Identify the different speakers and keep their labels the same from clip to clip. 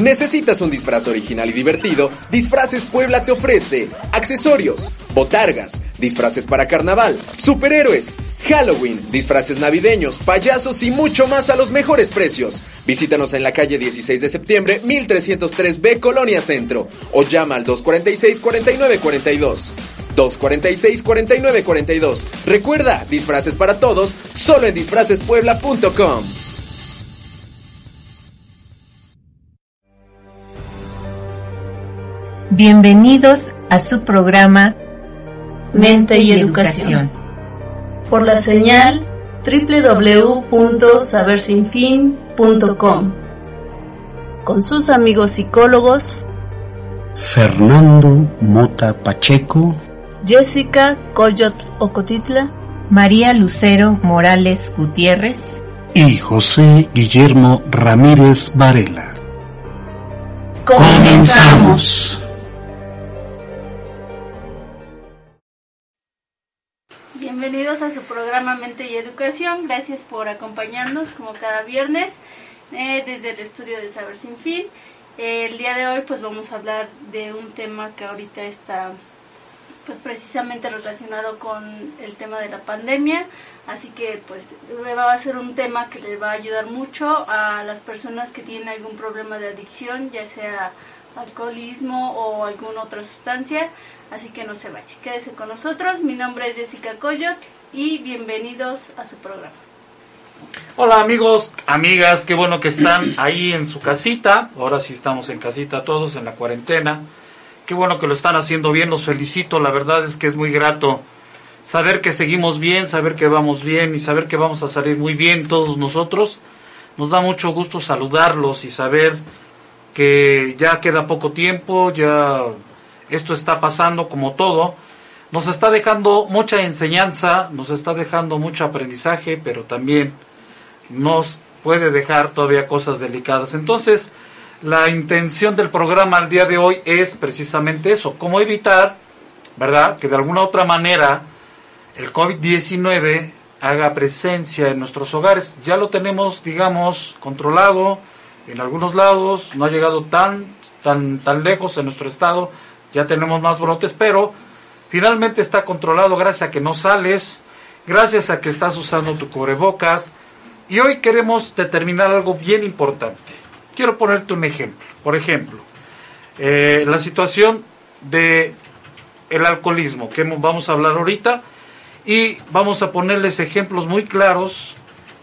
Speaker 1: ¿Necesitas un disfraz original y divertido? Disfraces Puebla te ofrece accesorios, botargas, disfraces para carnaval, superhéroes, Halloween, disfraces navideños, payasos y mucho más a los mejores precios. Visítanos en la calle 16 de septiembre, 1303B, Colonia Centro, o llama al 246-4942. 246-4942. Recuerda, disfraces para todos, solo en disfracespuebla.com.
Speaker 2: Bienvenidos a su programa Mente y Educación.
Speaker 3: Por la señal www.sabersinfin.com. Con sus amigos psicólogos
Speaker 4: Fernando Mota Pacheco,
Speaker 3: Jessica Coyot Ocotitla,
Speaker 2: María Lucero Morales Gutiérrez
Speaker 4: y José Guillermo Ramírez Varela.
Speaker 3: Comenzamos.
Speaker 5: Bienvenidos a su programa Mente y Educación. Gracias por acompañarnos como cada viernes eh, desde el estudio de Saber Sin Fin. el día de hoy pues vamos a hablar de un tema que ahorita está pues precisamente relacionado con el tema de la pandemia. Así que pues va a ser un tema que le va a ayudar mucho a las personas que tienen algún problema de adicción, ya sea alcoholismo o alguna otra sustancia. Así que no se vaya, quédese con nosotros. Mi nombre es Jessica Coyot y bienvenidos a su programa.
Speaker 6: Hola amigos, amigas, qué bueno que están ahí en su casita. Ahora sí estamos en casita todos, en la cuarentena. Qué bueno que lo están haciendo bien, los felicito. La verdad es que es muy grato saber que seguimos bien, saber que vamos bien y saber que vamos a salir muy bien todos nosotros. Nos da mucho gusto saludarlos y saber que ya queda poco tiempo, ya esto está pasando como todo. Nos está dejando mucha enseñanza, nos está dejando mucho aprendizaje, pero también nos puede dejar todavía cosas delicadas. Entonces, la intención del programa al día de hoy es precisamente eso, cómo evitar, ¿verdad?, que de alguna otra manera el COVID-19 haga presencia en nuestros hogares. Ya lo tenemos, digamos, controlado en algunos lados, no ha llegado tan, tan, tan lejos en nuestro estado, ya tenemos más brotes, pero finalmente está controlado gracias a que no sales, gracias a que estás usando tu cubrebocas. Y hoy queremos determinar algo bien importante. Quiero ponerte un ejemplo. Por ejemplo, eh, la situación de el alcoholismo, que vamos a hablar ahorita, y vamos a ponerles ejemplos muy claros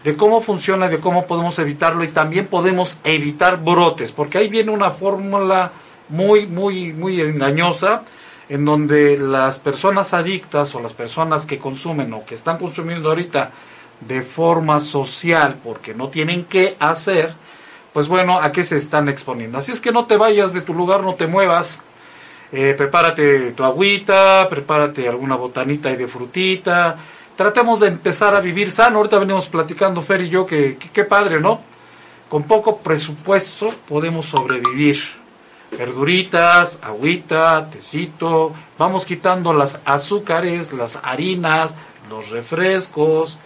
Speaker 6: de cómo funciona, de cómo podemos evitarlo y también podemos evitar brotes, porque ahí viene una fórmula muy, muy, muy engañosa, en donde las personas adictas o las personas que consumen o que están consumiendo ahorita de forma social porque no tienen qué hacer, pues bueno, a qué se están exponiendo. Así es que no te vayas de tu lugar, no te muevas, eh, prepárate tu agüita, prepárate alguna botanita y de frutita, tratemos de empezar a vivir sano. Ahorita venimos platicando Fer y yo que qué padre, ¿no? Con poco presupuesto podemos sobrevivir verduritas, agüita, tecito, vamos quitando las azúcares, las harinas, los refrescos.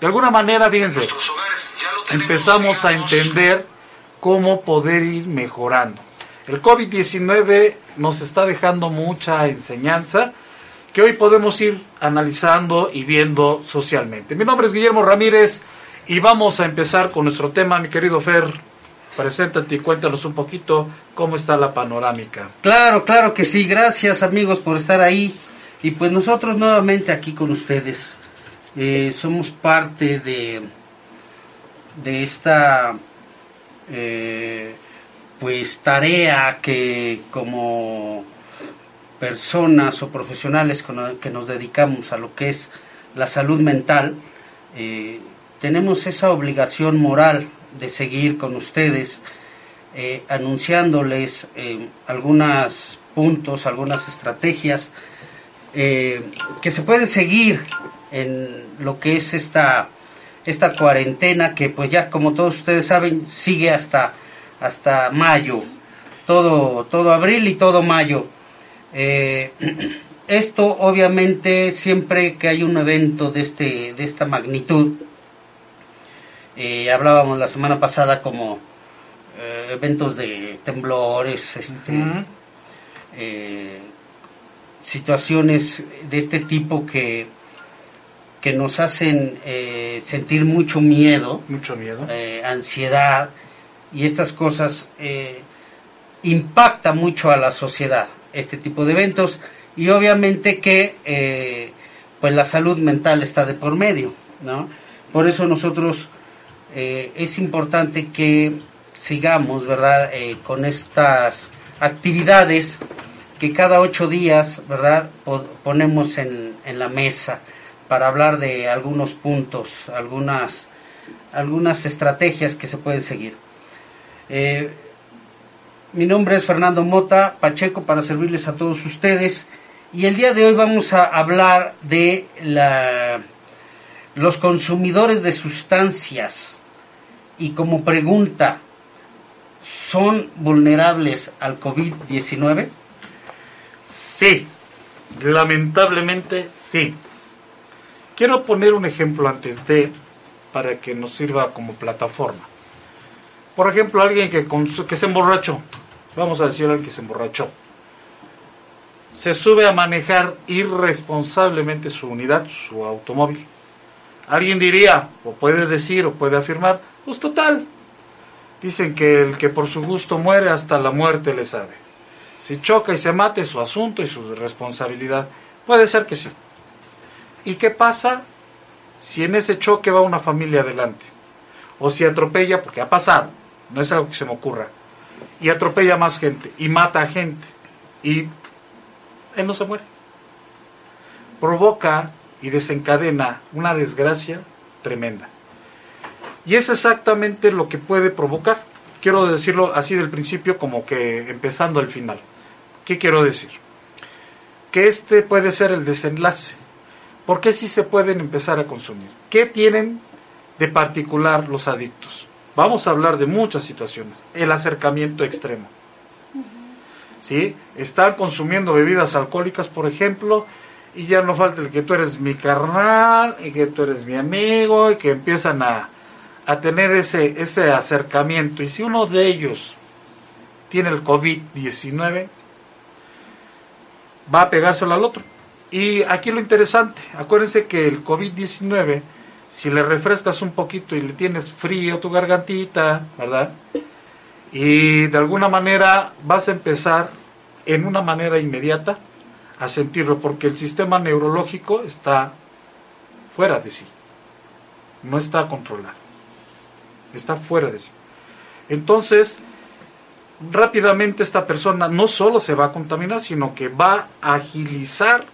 Speaker 6: De alguna manera, fíjense, empezamos a entender cómo poder ir mejorando. El COVID-19 nos está dejando mucha enseñanza que hoy podemos ir analizando y viendo socialmente. Mi nombre es Guillermo Ramírez y vamos a empezar con nuestro tema, mi querido Fer. Preséntate y cuéntanos un poquito cómo está la panorámica.
Speaker 7: Claro, claro que sí. Gracias amigos por estar ahí. Y pues nosotros nuevamente aquí con ustedes. Eh, somos parte de, de esta eh, pues tarea que como personas o profesionales que nos dedicamos a lo que es la salud mental, eh, tenemos esa obligación moral de seguir con ustedes eh, anunciándoles eh, algunos puntos, algunas estrategias que se pueden seguir en lo que es esta, esta cuarentena que pues ya como todos ustedes saben sigue hasta, hasta mayo. todo, todo abril y todo mayo. Eh, esto obviamente siempre que hay un evento de, este, de esta magnitud, eh, hablábamos la semana pasada como eh, eventos de temblores, este, eh, situaciones de este tipo que, que nos hacen sentir mucho miedo,
Speaker 6: Mucho miedo.
Speaker 7: ansiedad y estas cosas eh, impacta mucho a la sociedad este tipo de eventos y obviamente que eh, pues la salud mental está de por medio ¿no? por eso nosotros eh, es importante que sigamos verdad Eh, con estas actividades que cada ocho días verdad Po- ponemos en, en la mesa para hablar de algunos puntos algunas algunas estrategias que se pueden seguir eh, mi nombre es Fernando Mota Pacheco para servirles a todos ustedes y el día de hoy vamos a hablar de la, los consumidores de sustancias y como pregunta, ¿son vulnerables al COVID-19?
Speaker 6: Sí, lamentablemente sí. Quiero poner un ejemplo antes de, para que nos sirva como plataforma. Por ejemplo, alguien que, que se emborrachó, vamos a decir alguien que se emborrachó, se sube a manejar irresponsablemente su unidad, su automóvil. Alguien diría, o puede decir, o puede afirmar, pues total. Dicen que el que por su gusto muere, hasta la muerte le sabe. Si choca y se mate, es su asunto y su responsabilidad. Puede ser que sí. ¿Y qué pasa si en ese choque va una familia adelante? O si atropella, porque ha pasado, no es algo que se me ocurra, y atropella más gente, y mata a gente, y él no se muere. Provoca y desencadena una desgracia tremenda. Y es exactamente lo que puede provocar. Quiero decirlo así del principio como que empezando al final. ¿Qué quiero decir? Que este puede ser el desenlace. ¿Por qué sí se pueden empezar a consumir? ¿Qué tienen de particular los adictos? Vamos a hablar de muchas situaciones. El acercamiento extremo. ¿Sí? Están consumiendo bebidas alcohólicas, por ejemplo, y ya no falta el que tú eres mi carnal, y que tú eres mi amigo, y que empiezan a, a tener ese, ese acercamiento. Y si uno de ellos tiene el COVID-19, va a pegárselo al otro. Y aquí lo interesante, acuérdense que el COVID-19, si le refrescas un poquito y le tienes frío tu gargantita, ¿verdad? Y de alguna manera vas a empezar en una manera inmediata a sentirlo, porque el sistema neurológico está fuera de sí, no está controlado, está fuera de sí. Entonces, rápidamente esta persona no solo se va a contaminar, sino que va a agilizar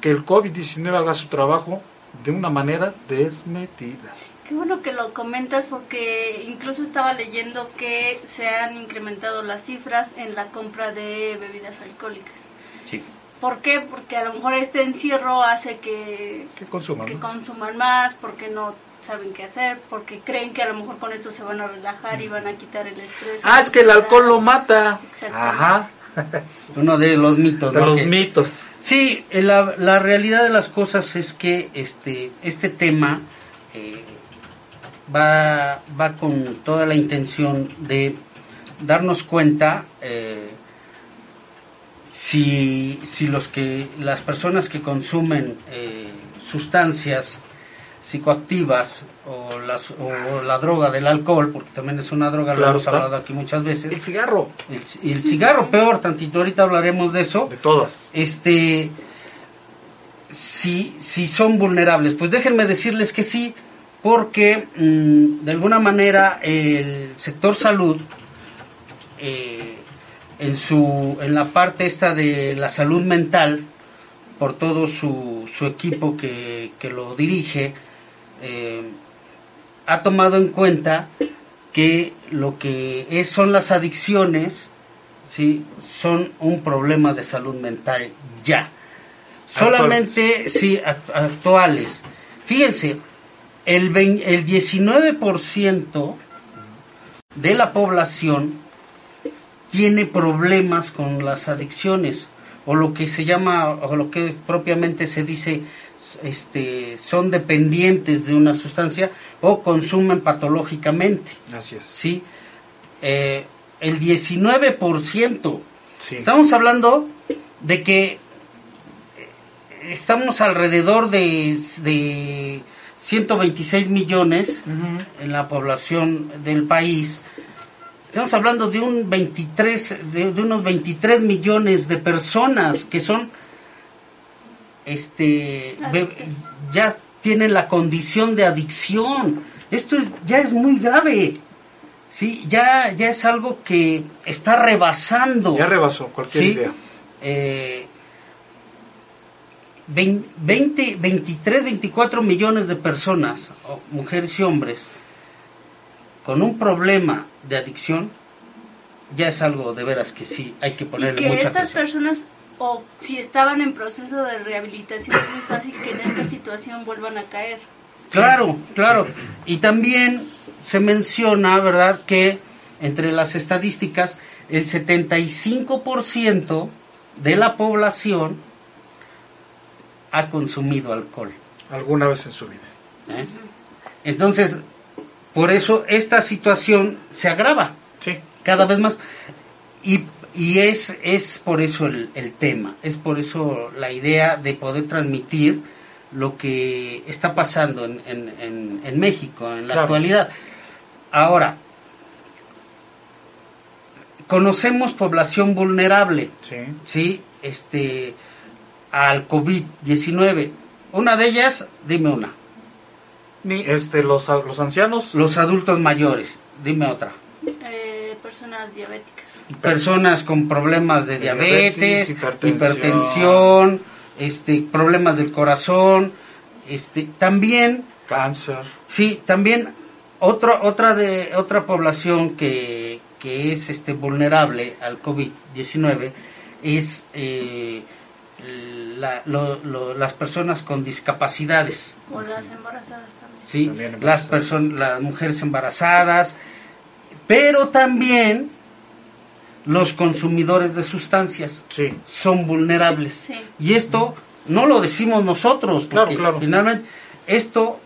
Speaker 6: que el COVID-19 haga su trabajo de una manera desmedida.
Speaker 5: Qué bueno que lo comentas porque incluso estaba leyendo que se han incrementado las cifras en la compra de bebidas alcohólicas.
Speaker 7: Sí.
Speaker 5: ¿Por qué? Porque a lo mejor este encierro hace que,
Speaker 6: ¿Qué consuman?
Speaker 5: que
Speaker 6: no?
Speaker 5: consuman más, porque no saben qué hacer, porque creen que a lo mejor con esto se van a relajar y van a quitar el estrés.
Speaker 6: Ah, es que el alcohol lo mata.
Speaker 5: Exactamente.
Speaker 6: Ajá.
Speaker 7: Uno de los mitos.
Speaker 6: De
Speaker 7: ¿no?
Speaker 6: los
Speaker 7: Que-
Speaker 6: mitos.
Speaker 7: Sí, eh, la, la realidad de las cosas es que este, este tema eh, va, va con toda la intención de darnos cuenta eh, si, si los que las personas que consumen eh, sustancias psicoactivas o, las, o la droga del alcohol, porque también es una droga, lo
Speaker 6: Claro
Speaker 7: hemos
Speaker 6: está.
Speaker 7: hablado aquí muchas veces,
Speaker 6: El cigarro.
Speaker 7: el, el cigarro peor, tantito ahorita hablaremos de eso,
Speaker 6: De todas.
Speaker 7: este si, si son vulnerables. Pues déjenme decirles que sí, porque mm, de alguna manera el sector salud, eh, en, su, en la parte esta de la salud mental, por todo su, su equipo que, que lo dirige, eh, ha tomado en cuenta que lo que es, son las adicciones, ¿sí? son un problema de salud mental ya. Solamente, sí, act- actuales. Fíjense, el 19% de la población tiene problemas con las adicciones o lo que se llama o lo que propiamente se dice este son dependientes de una sustancia o consumen patológicamente.
Speaker 6: Así es.
Speaker 7: ¿sí? Eh, el 19%.
Speaker 6: Sí.
Speaker 7: Estamos hablando de que estamos alrededor de, de 126 millones en la población del país. Estamos hablando de un 23, de, de unos 23 millones de personas que son, este, be- ya tienen la condición de adicción. Esto ya es muy grave. Sí, ya, ya es algo que está rebasando.
Speaker 6: Ya rebasó cualquier
Speaker 7: Sí.
Speaker 6: idea.
Speaker 7: Eh, vein- 20, 23, 24 millones de personas, mujeres y hombres, con un problema de adicción, ya es algo de veras que sí, hay que
Speaker 5: Y
Speaker 7: ponerle
Speaker 5: que
Speaker 7: mucha
Speaker 5: estas
Speaker 7: atención.
Speaker 5: personas, o si estaban en proceso de rehabilitación, es muy fácil que en esta situación vuelvan a caer.
Speaker 7: Claro, claro. Y también se menciona, ¿verdad?, que entre las estadísticas, el 75% de la población ha consumido alcohol.
Speaker 6: Alguna vez en su vida.
Speaker 7: ¿eh? Entonces, por eso esta situación se agrava
Speaker 6: Sí.
Speaker 7: cada vez más. Y, y es, es por eso el, el tema, es por eso la idea de poder transmitir lo que está pasando en, en- en- en México en la
Speaker 6: Claro.
Speaker 7: actualidad. Ahora, conocemos población vulnerable,
Speaker 6: Sí.
Speaker 7: ¿sí? Este, al COVID-19. Una de ellas, dime una.
Speaker 6: Este los, los ancianos.
Speaker 7: Los adultos mayores, dime otra.
Speaker 5: Eh, personas diabéticas.
Speaker 7: Personas con problemas de diabetes,
Speaker 6: diabetes,
Speaker 7: hipertensión,
Speaker 6: hipertensión.
Speaker 7: este, problemas del corazón, este, también,
Speaker 6: Cáncer.
Speaker 7: sí, también otra otra de otra población que, que es este vulnerable al COVID-19 es eh, la- lo- lo- las personas con discapacidades.
Speaker 5: O las embarazadas también.
Speaker 7: ¿sí?
Speaker 6: También
Speaker 7: las
Speaker 6: embarazadas.
Speaker 7: personas las mujeres embarazadas pero también los consumidores de sustancias
Speaker 6: Sí.
Speaker 7: son vulnerables
Speaker 5: Sí.
Speaker 7: y esto no lo decimos nosotros porque
Speaker 6: claro.
Speaker 7: finalmente esto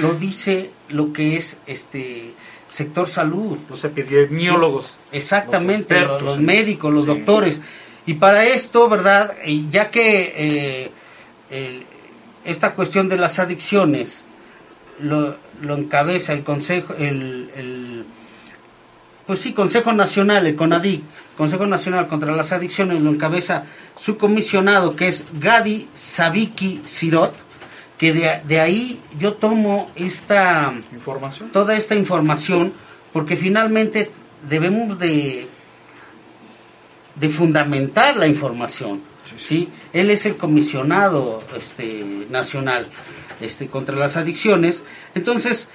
Speaker 7: lo dice lo que es este sector salud
Speaker 6: Los epidemiólogos.
Speaker 7: Exactamente,
Speaker 6: Los expertos
Speaker 7: médicos, los
Speaker 6: sí.
Speaker 7: doctores. Y para esto, ¿verdad? Y ya que eh, el- esta cuestión de las adicciones lo, lo encabeza el Consejo, el, el- pues sí, Consejo Nacional, el CONADIC, Consejo Nacional contra las Adicciones, lo encabeza su comisionado, que es Gadi Sabiki Sirot, que de, de ahí yo tomo esta
Speaker 6: Información.
Speaker 7: toda esta información porque finalmente debemos de de fundamentar la información sí él es el comisionado este nacional este contra las adicciones. Entonces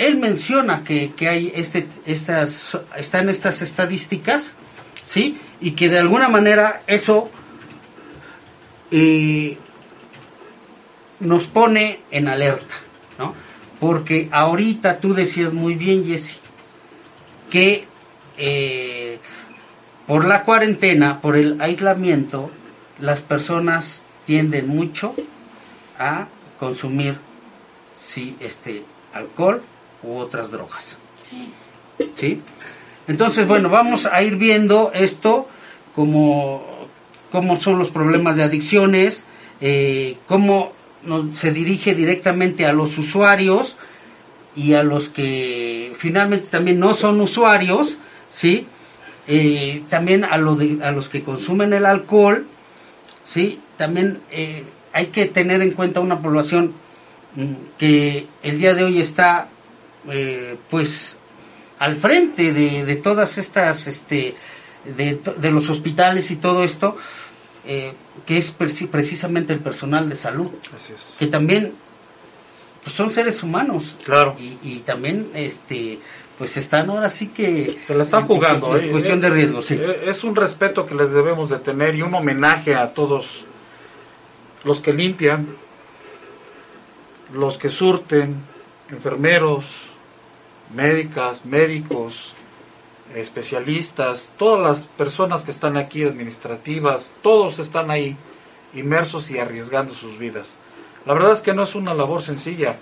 Speaker 7: él menciona que, que hay este estas están estas estadísticas sí y que de alguna manera eso eh, nos pone en alerta, ¿no? Porque ahorita tú decías muy bien, Jesse, que eh, por la cuarentena, por el aislamiento, las personas tienden mucho a consumir sí, este, alcohol u otras drogas. ¿Sí? Entonces, bueno, vamos a ir viendo esto como cómo son los problemas de adicciones, eh, cómo se dirige directamente a los usuarios y a los que finalmente también no son usuarios, ¿sí? Eh, también a, lo de- a los que consumen el alcohol, ¿sí? También eh, hay que tener en cuenta una población mm, que el día de hoy está, eh, pues, al frente de, de todas estas, este, de, de los hospitales y todo esto, eh, que es preci- precisamente el personal de salud,
Speaker 6: Así es.
Speaker 7: que también pues, son seres humanos
Speaker 6: Claro.
Speaker 7: y, y también, este, pues están ahora sí que
Speaker 6: Se la están jugando.
Speaker 7: cuestión-
Speaker 6: ¿eh?
Speaker 7: cuestión de riesgo, sí.
Speaker 6: Eh, Es un respeto que les debemos de tener y un homenaje a todos los que limpian, los que surten, enfermeros, médicas, médicos, especialistas, todas las personas que están aquí administrativas, todos están ahí inmersos y arriesgando sus vidas. La verdad es que no es una labor sencilla.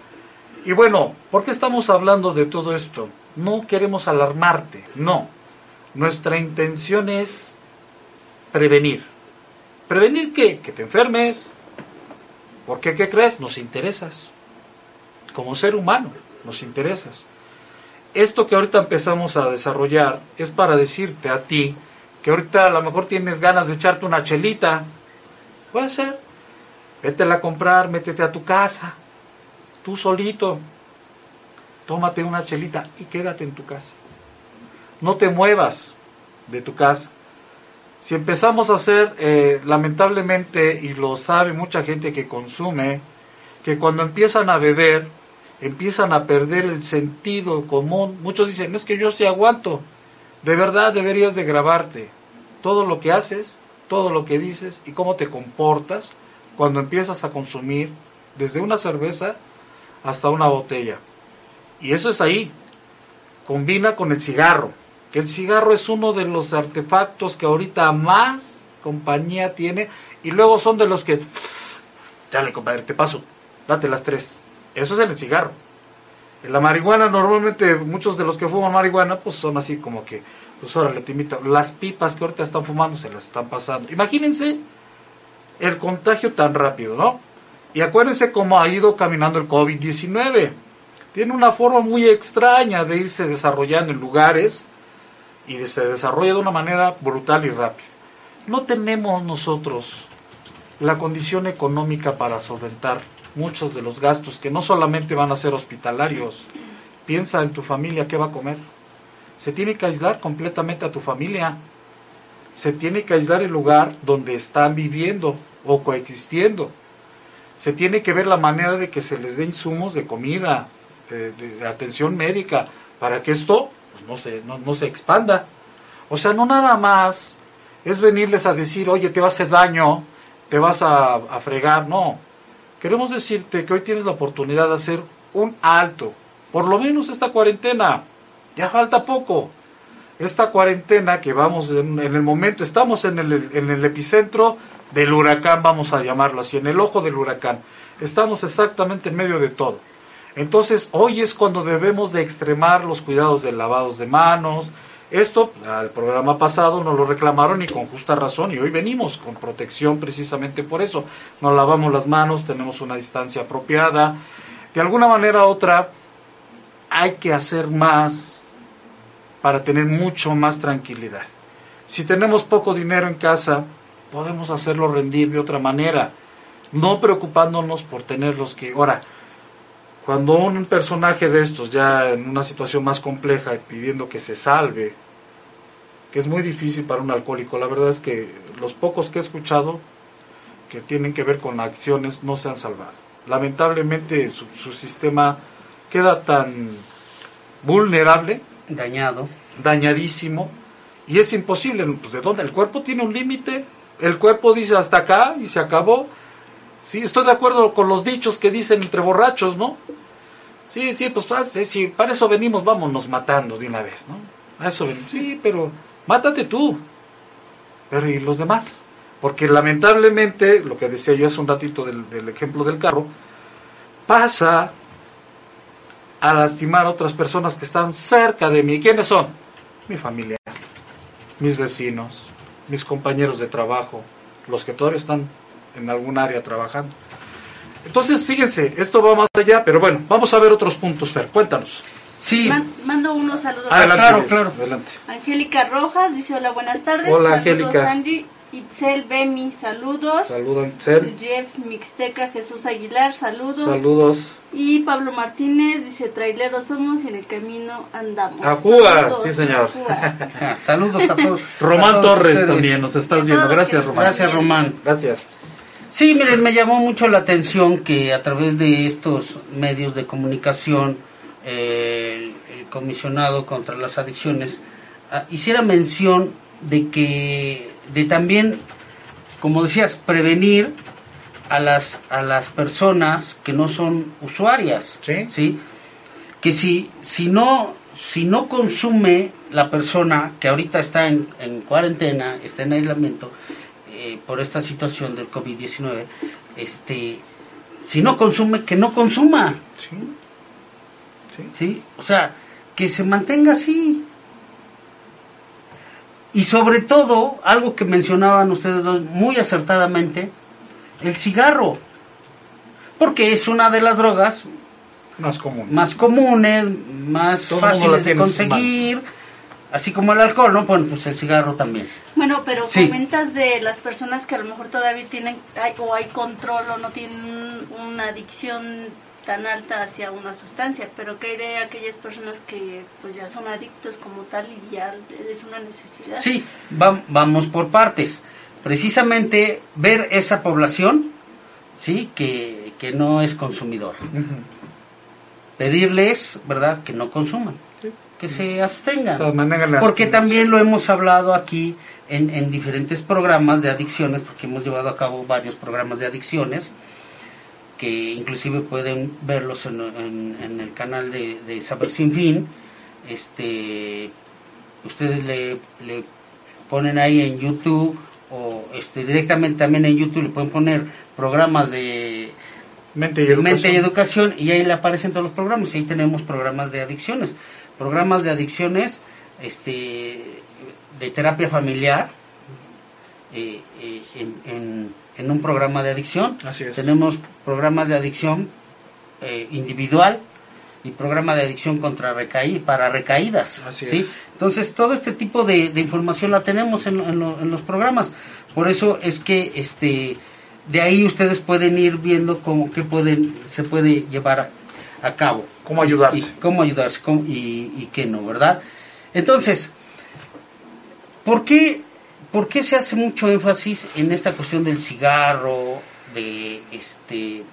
Speaker 6: Y bueno, ¿por qué estamos hablando de todo esto? No queremos alarmarte, no. Nuestra intención es prevenir. ¿Prevenir qué? Que te enfermes. Porque, ¿qué crees? Nos interesas. Como ser humano, nos interesas. Esto que ahorita empezamos a desarrollar es para decirte a ti que ahorita a lo mejor tienes ganas de echarte una chelita. Puede ser. Vétela a comprar, métete a tu casa, tú solito. Tómate una chelita y quédate en tu casa. No te muevas de tu casa. Si empezamos a hacer, eh, lamentablemente, y lo sabe mucha gente que consume, que cuando empiezan a beber, empiezan a perder el sentido común. Muchos dicen, es que yo sí aguanto. De verdad deberías de grabarte todo lo que haces, todo lo que dices y cómo te comportas cuando empiezas a consumir desde una cerveza hasta una botella. Y eso es ahí. Combina con el cigarro, que el cigarro es uno de los artefactos que ahorita más compañía tiene y luego son de los que, dale compadre, te paso, date las tres. Eso es el cigarro. En la marihuana normalmente muchos de los que fuman marihuana pues son así como que, pues órale, te invito. Las pipas que ahorita están fumando se las están pasando. Imagínense el contagio tan rápido, ¿no? Y acuérdense cómo ha ido caminando el COVID-19. Tiene una forma muy extraña de irse desarrollando en lugares y se desarrolla de una manera brutal y rápida. No tenemos nosotros la condición económica para solventar muchos de los gastos que no solamente van a ser hospitalarios. Piensa en tu familia, ¿qué va a comer? Se tiene que aislar completamente a tu familia. Se tiene que aislar el lugar donde están viviendo o coexistiendo. Se tiene que ver la manera de que se les dé insumos de comida, de, atención médica, para que esto pues, no, se, no, se expanda. O sea, no nada más es venirles a decir, oye, te va a hacer daño, te vas a fregar, no. Queremos decirte que hoy tienes la oportunidad de hacer un alto, por lo menos esta cuarentena, ya falta poco. Esta cuarentena que vamos en, el momento, estamos en el, en el epicentro del huracán, vamos a llamarlo así, en el ojo del huracán. Estamos exactamente en medio de todo. Entonces, hoy es cuando debemos de extremar los cuidados de lavados de manos. Esto, al programa pasado, nos lo reclamaron y con justa razón, y hoy venimos con protección precisamente por eso. Nos lavamos las manos, tenemos una distancia apropiada. De alguna manera u otra, hay que hacer más para tener mucho más tranquilidad. Si tenemos poco dinero en casa, podemos hacerlo rendir de otra manera, no preocupándonos por tenerlos que... Ahora, cuando un personaje de estos ya en una situación más compleja pidiendo que se salve, que es muy difícil para un alcohólico, la verdad es que los pocos que he escuchado que tienen que ver con acciones no se han salvado. Lamentablemente su, su sistema queda tan vulnerable,
Speaker 7: dañado,
Speaker 6: dañadísimo, y es imposible, pues de dónde el cuerpo tiene un límite, el cuerpo dice hasta acá y se acabó. Sí, estoy de acuerdo con los dichos que dicen entre borrachos, ¿no? Sí, sí, pues sí, para eso venimos, vámonos matando de una vez, ¿no? A eso venimos. Sí, pero mátate tú. Pero ¿y los demás? Porque lamentablemente, lo que decía yo hace un ratito del, del ejemplo del carro, pasa a lastimar a otras personas que están cerca de mí. ¿Quiénes son? Mi familia, mis vecinos, mis compañeros de trabajo, los que todavía están en algún área trabajando. Entonces, fíjense, esto va más allá, pero bueno, vamos a ver otros puntos, Fer, cuéntanos.
Speaker 7: Sí.
Speaker 5: mando unos saludos.
Speaker 6: Adelante, claro, claro. Adelante.
Speaker 5: Angélica Rojas dice hola, buenas tardes.
Speaker 6: Hola,
Speaker 5: saludos,
Speaker 6: Angélica.
Speaker 5: Angie. Itzel Bemi, saludos.
Speaker 6: Saludos, Itzel.
Speaker 5: Jeff Mixteca, Jesús Aguilar, saludos.
Speaker 6: Saludos.
Speaker 5: Y Pablo Martínez dice, traileros somos y en el camino andamos.
Speaker 6: Ajúa, sí señor.
Speaker 7: saludos a todos.
Speaker 6: Román Torres también, nos estás viendo. Gracias, Román.
Speaker 7: Gracias, Román.
Speaker 6: Gracias.
Speaker 7: Sí, miren, me llamó mucho la atención que a través de estos medios de comunicación, eh, el, comisionado contra las adicciones ah, hiciera mención de que de también, como decías, prevenir a las, a las personas que no son usuarias,
Speaker 6: ¿Sí?
Speaker 7: ¿sí? Que si, si no si no consume la persona que ahorita está en, en cuarentena, está en aislamiento eh, por esta situación del COVID-19, este, si no consume, que no consuma.
Speaker 6: Sí. Sí.
Speaker 7: ¿sí? O sea, que se mantenga así. Y sobre todo, algo que mencionaban ustedes dos muy acertadamente, el cigarro. Porque es una de las drogas
Speaker 6: Más común.
Speaker 7: más comunes, más fáciles de conseguir, así como el alcohol, ¿no? Bueno, pues el cigarro también.
Speaker 5: Bueno, pero
Speaker 7: Sí.
Speaker 5: comentas de las personas que a lo mejor todavía tienen hay- o hay control o no tienen una adicción tan alta hacia una sustancia, pero ¿qué hay de aquellas personas que pues ya son adictos como tal y ya es una necesidad?
Speaker 7: Sí, va- vamos por partes. Precisamente ver esa población, ¿sí? Que, que no es consumidor. Pedirles, ¿verdad? Que no consuman, que se abstengan.
Speaker 6: O sea,
Speaker 7: Porque también lo hemos hablado aquí en, en diferentes programas de adicciones, porque hemos llevado a cabo varios programas de adicciones, que inclusive pueden verlos en, en- en el canal de, de Saber Sin Fin. Este, ustedes le, le ponen ahí en YouTube o este, directamente también en YouTube le pueden poner programas de
Speaker 6: Mente y
Speaker 7: de
Speaker 6: educación.
Speaker 7: mente y educación y ahí le aparecen todos los programas y ahí tenemos programas de adicciones programas de adicciones este de terapia familiar eh, eh, en, en- en un programa de adicción
Speaker 6: Así es.
Speaker 7: tenemos programas de adicción eh, individual y programa de adicción contra recaí para recaídas
Speaker 6: Así
Speaker 7: ¿sí?
Speaker 6: es.
Speaker 7: entonces todo este tipo de, de información la tenemos en, en lo- en los programas por eso es que este de ahí ustedes pueden ir viendo cómo que pueden se puede llevar a, a cabo
Speaker 6: Cómo ayudarse.
Speaker 7: y, y cómo ayudarse cómo- y, y qué no verdad entonces ¿por qué, ¿por qué se hace mucho énfasis en esta cuestión del cigarro de este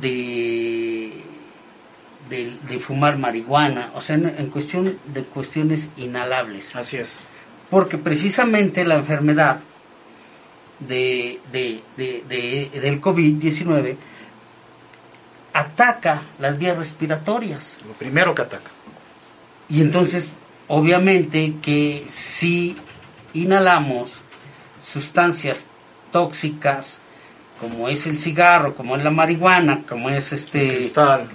Speaker 7: de de, de fumar marihuana o sea en, en cuestión de cuestiones inhalables
Speaker 6: Así es.
Speaker 7: porque precisamente la enfermedad de, de- de- de- del COVID-19 ataca las vías respiratorias.
Speaker 6: Lo primero que ataca.
Speaker 7: Y entonces, obviamente que si inhalamos sustancias tóxicas, como es el cigarro, como es la marihuana, como es este
Speaker 6: Cristal.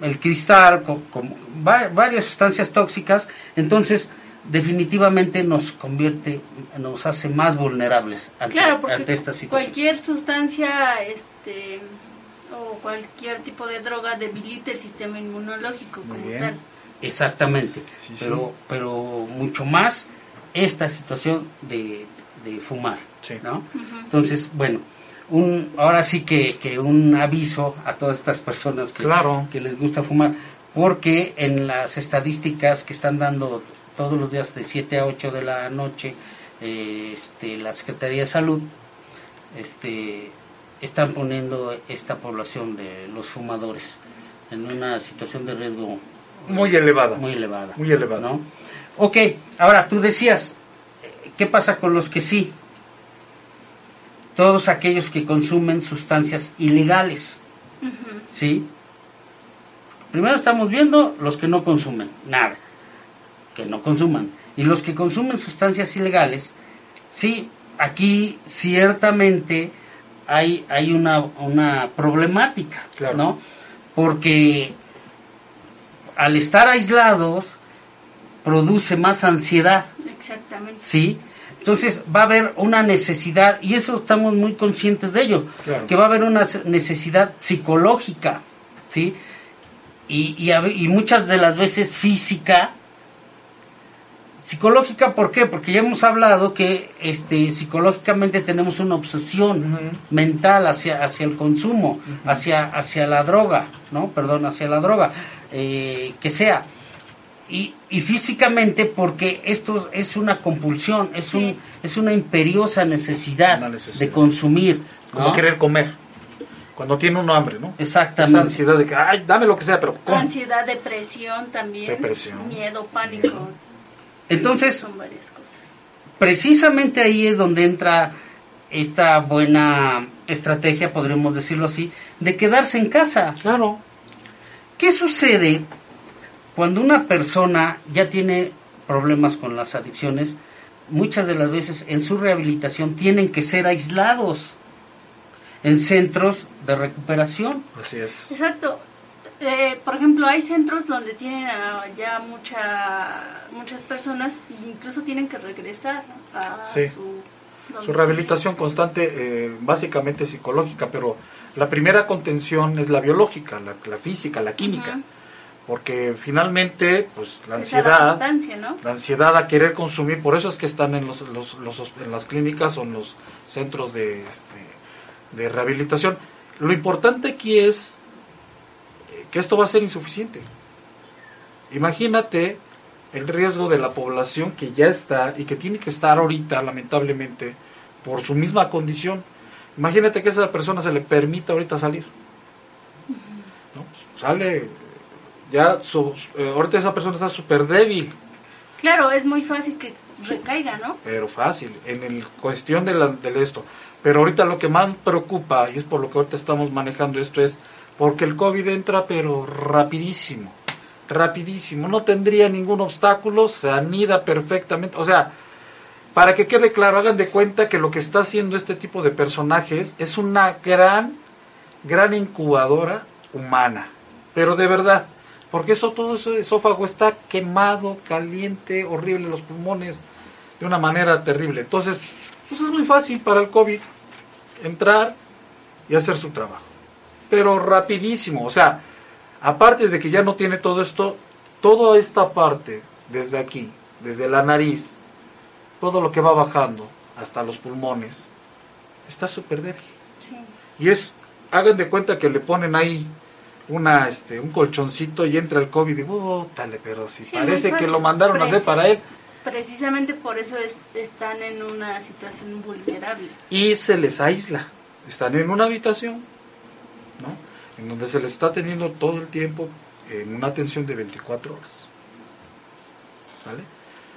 Speaker 7: el cristal, co- como va- varias sustancias tóxicas, entonces definitivamente nos convierte, nos hace más vulnerables ante,
Speaker 5: Claro, porque
Speaker 7: ante esta situación.
Speaker 5: cualquier sustancia este o cualquier tipo de droga debilita el sistema inmunológico como tal.
Speaker 7: Exactamente,
Speaker 6: Sí, sí.
Speaker 7: pero, pero mucho más esta situación de, de fumar,
Speaker 6: Sí.
Speaker 7: ¿no?
Speaker 5: Ujú.
Speaker 7: Entonces, bueno, un, ahora sí que, que un aviso a todas estas personas que,
Speaker 6: Claro.
Speaker 7: que les gusta fumar, porque en las estadísticas que están dando todos los días de 7 a 8 de la noche, eh, este, la Secretaría de Salud, este, están poniendo esta población de los fumadores en una situación de riesgo
Speaker 6: Muy elevada.
Speaker 7: muy elevada.
Speaker 6: Muy elevada.
Speaker 7: ¿no? Ok, ahora tú decías, ¿qué pasa con los que sí? Todos aquellos que consumen sustancias ilegales. ¿sí? Primero estamos viendo los que no consumen, nada, que no consuman. Y los que consumen sustancias ilegales, sí, aquí ciertamente hay, hay una, una problemática,
Speaker 6: Claro.
Speaker 7: ¿no? Porque al estar aislados produce más ansiedad,
Speaker 5: Exactamente.
Speaker 7: ¿sí? Entonces va a haber una necesidad, y eso estamos muy conscientes de ello,
Speaker 6: Claro.
Speaker 7: que va a haber una necesidad psicológica, ¿sí? Y, y, y muchas de las veces física. Psicológica, ¿por qué? Porque ya hemos hablado que este, psicológicamente tenemos una obsesión mental hacia, hacia el consumo, hacia, hacia la droga, ¿no? Perdón, hacia la droga, eh, que sea. Y, y físicamente porque esto es una compulsión, es, un, es una imperiosa necesidad,
Speaker 6: Una necesidad.
Speaker 7: de consumir.
Speaker 6: Como
Speaker 7: ¿no?
Speaker 6: querer comer. Cuando tiene uno hambre, ¿no?
Speaker 7: Exactamente.
Speaker 6: Esa ansiedad de que, ay, dame lo que sea, pero ¿cómo?
Speaker 5: Ansiedad, depresión también.
Speaker 6: Depresión.
Speaker 5: Miedo, pánico.
Speaker 7: Entonces,
Speaker 5: Son varias cosas.
Speaker 7: precisamente ahí es donde entra esta buena estrategia, podríamos decirlo así, de quedarse en casa.
Speaker 6: Claro.
Speaker 7: ¿Qué sucede cuando una persona ya tiene problemas con las adicciones, muchas de las veces en su rehabilitación tienen que ser aislados en centros de recuperación.
Speaker 6: Así es.
Speaker 5: Exacto. Eh, por ejemplo, hay centros donde tienen ya mucha, muchas personas e incluso tienen que regresar a
Speaker 6: Sí.
Speaker 5: su,
Speaker 6: Su rehabilitación constante, eh, básicamente psicológica, pero la primera contención es la biológica, la, la física, la química. Porque finalmente, pues la
Speaker 5: la
Speaker 6: ansiedad,
Speaker 5: ¿no?
Speaker 6: la ansiedad a querer consumir, por eso es que están en, los, los- los en las clínicas o en los centros de, este, de rehabilitación. Lo importante aquí es que esto va a ser insuficiente. Imagínate el riesgo de la población que ya está y que tiene que estar ahorita, lamentablemente, por su misma condición. Imagínate que a esa persona se le permita ahorita salir. ¿no? Sale, ya, su- eh, ahorita esa persona está súper débil,
Speaker 5: Claro, es muy fácil que recaiga, ¿no?
Speaker 6: pero fácil, en el cuestión de, la, de esto. Pero ahorita lo que más preocupa, y es por lo que ahorita estamos manejando esto, es porque el COVID entra, pero rapidísimo, rapidísimo, no tendría ningún obstáculo, se anida perfectamente, o sea, para que quede claro, hagan de cuenta que lo que está haciendo este tipo de personajes es una gran, gran incubadora humana, pero de verdad, porque eso todo ese esófago está quemado, caliente, horrible, los pulmones, de una manera terrible. Entonces, pues es muy fácil para el COVID entrar y hacer su trabajo, pero rapidísimo, o sea, aparte de que ya no tiene todo esto, toda esta parte, desde aquí, desde la nariz, todo lo que va bajando hasta los pulmones, está súper débil.
Speaker 5: Sí.
Speaker 6: Y es, hagan de cuenta que le ponen ahí una, este, un colchoncito y entra el COVID y, oh, dale, pero si
Speaker 5: Sí,
Speaker 6: parece que lo mandaron a hacer para él.
Speaker 5: Precisamente por eso es- están en una situación vulnerable.
Speaker 6: Y se les aísla. Están en una habitación, ¿no? En donde se les está teniendo todo el tiempo en una atención de 24 horas. ¿Vale?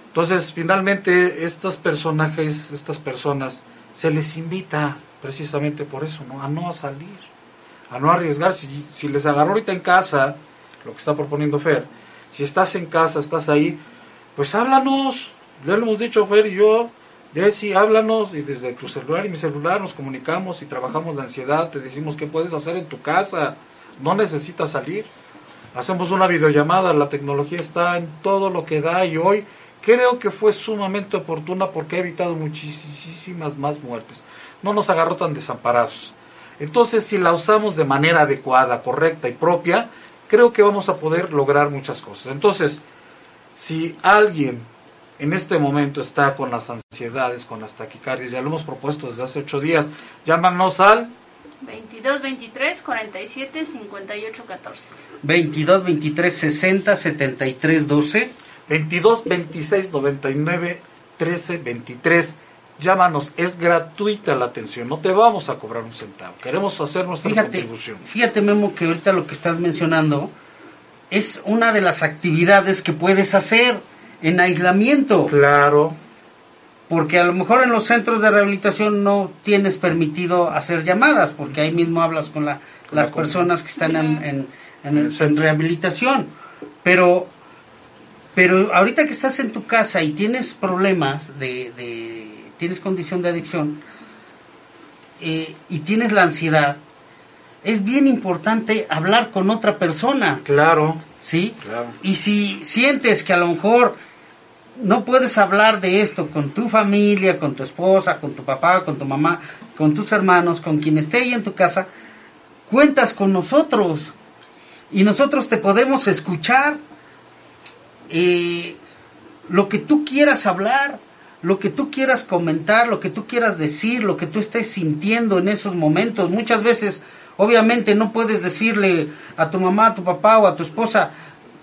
Speaker 6: Entonces, finalmente, estos personajes, estas personas, se les invita precisamente por eso, ¿no? A no salir, a no arriesgar. Si, si les agarró ahorita en casa, lo que está proponiendo Fer, si estás en casa, estás ahí, pues háblanos. Ya lo hemos dicho Fer y yo, Jessy, háblanos y desde tu celular y mi celular nos comunicamos y trabajamos la ansiedad, te decimos qué puedes hacer en tu casa, no necesitas salir. Hacemos una videollamada, la tecnología está en todo lo que da y hoy creo que fue sumamente oportuna porque ha evitado muchísimas más muertes. No nos agarró tan desamparados. Entonces, si la usamos de manera adecuada, correcta y propia, creo que vamos a poder lograr muchas cosas. Entonces, si alguien en este momento está con las ansiedades, con las taquicardias, ya lo hemos propuesto desde hace ocho días, llámanos al
Speaker 5: 22, 23, 47, 58, 14.
Speaker 7: 22 23 60 73 12
Speaker 6: 22 26 99 13 23. Llámanos, es gratuita la atención, no te vamos a cobrar un centavo. Queremos hacer nuestra
Speaker 7: Fíjate,
Speaker 6: contribución.
Speaker 7: fíjate Memo que ahorita lo que estás mencionando es una de las actividades que puedes hacer en aislamiento,
Speaker 6: Claro,
Speaker 7: porque a lo mejor en los centros de rehabilitación no tienes permitido hacer llamadas, porque ahí mismo hablas con la-
Speaker 6: Con
Speaker 7: las
Speaker 6: la
Speaker 7: personas que están en, en- en
Speaker 6: En
Speaker 7: el-
Speaker 6: el centro.
Speaker 7: en rehabilitación, pero pero ahorita que estás en tu casa y tienes problemas de, de- tienes condición de adicción eh, y tienes la ansiedad, es bien importante hablar con otra persona,
Speaker 6: claro,
Speaker 7: ¿sí?
Speaker 6: claro.
Speaker 7: Y si sientes que a lo mejor no puedes hablar de esto con tu familia, con tu esposa, con tu papá, con tu mamá, con tus hermanos, con quien esté ahí en tu casa, cuentas con nosotros y nosotros te podemos escuchar eh, lo que tú quieras hablar, lo que tú quieras comentar, lo que tú quieras decir, lo que tú estés sintiendo en esos momentos. Muchas veces, obviamente, no puedes decirle a tu mamá, a tu papá o a tu esposa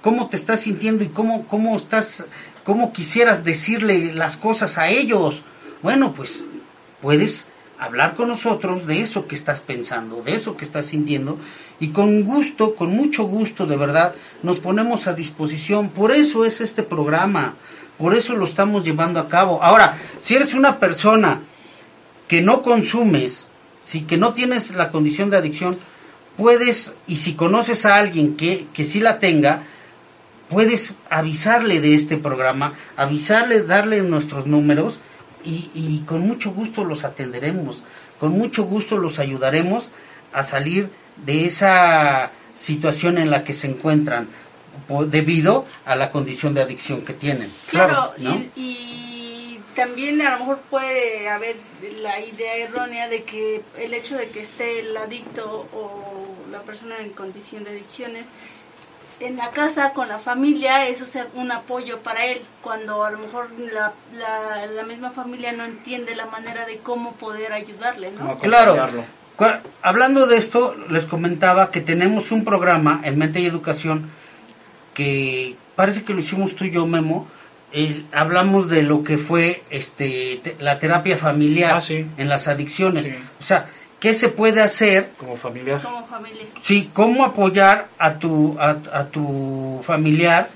Speaker 7: cómo te estás sintiendo y cómo, cómo estás, cómo quisieras decirle las cosas a ellos. Bueno, pues puedes hablar con nosotros de eso que estás pensando, de eso que estás sintiendo y con gusto, con mucho gusto de verdad, nos ponemos a disposición. Por eso es este programa, por eso lo estamos llevando a cabo. Ahora, si eres una persona que no consumes, si que no tienes la condición de adicción, puedes, y si conoces a alguien que, que sí la tenga, puedes avisarle de este programa, avisarle, darle nuestros números y, y con mucho gusto los atenderemos, con mucho gusto los ayudaremos a salir de esa situación en la que se encuentran debido a la condición de adicción que tienen.
Speaker 5: Claro,
Speaker 7: ¿no?
Speaker 5: y, y también a lo mejor puede haber la idea errónea de que el hecho de que esté el adicto o la persona en condición de adicciones en la casa con la familia, eso sea un apoyo para él, cuando a lo mejor la, la, la misma familia no entiende la manera de cómo poder ayudarle, ¿no?
Speaker 7: Claro. Hablando de esto, les comentaba que tenemos un programa en Mente y Educación que parece que lo hicimos tú y yo, Memo. El- hablamos de lo que fue este te- la terapia familiar
Speaker 6: Ah, sí.
Speaker 7: en las adicciones.
Speaker 6: Sí.
Speaker 7: O sea, ¿qué se puede hacer?
Speaker 6: Como familiar.
Speaker 5: Como familia.
Speaker 7: Sí, cómo apoyar a tu a, a tu familiar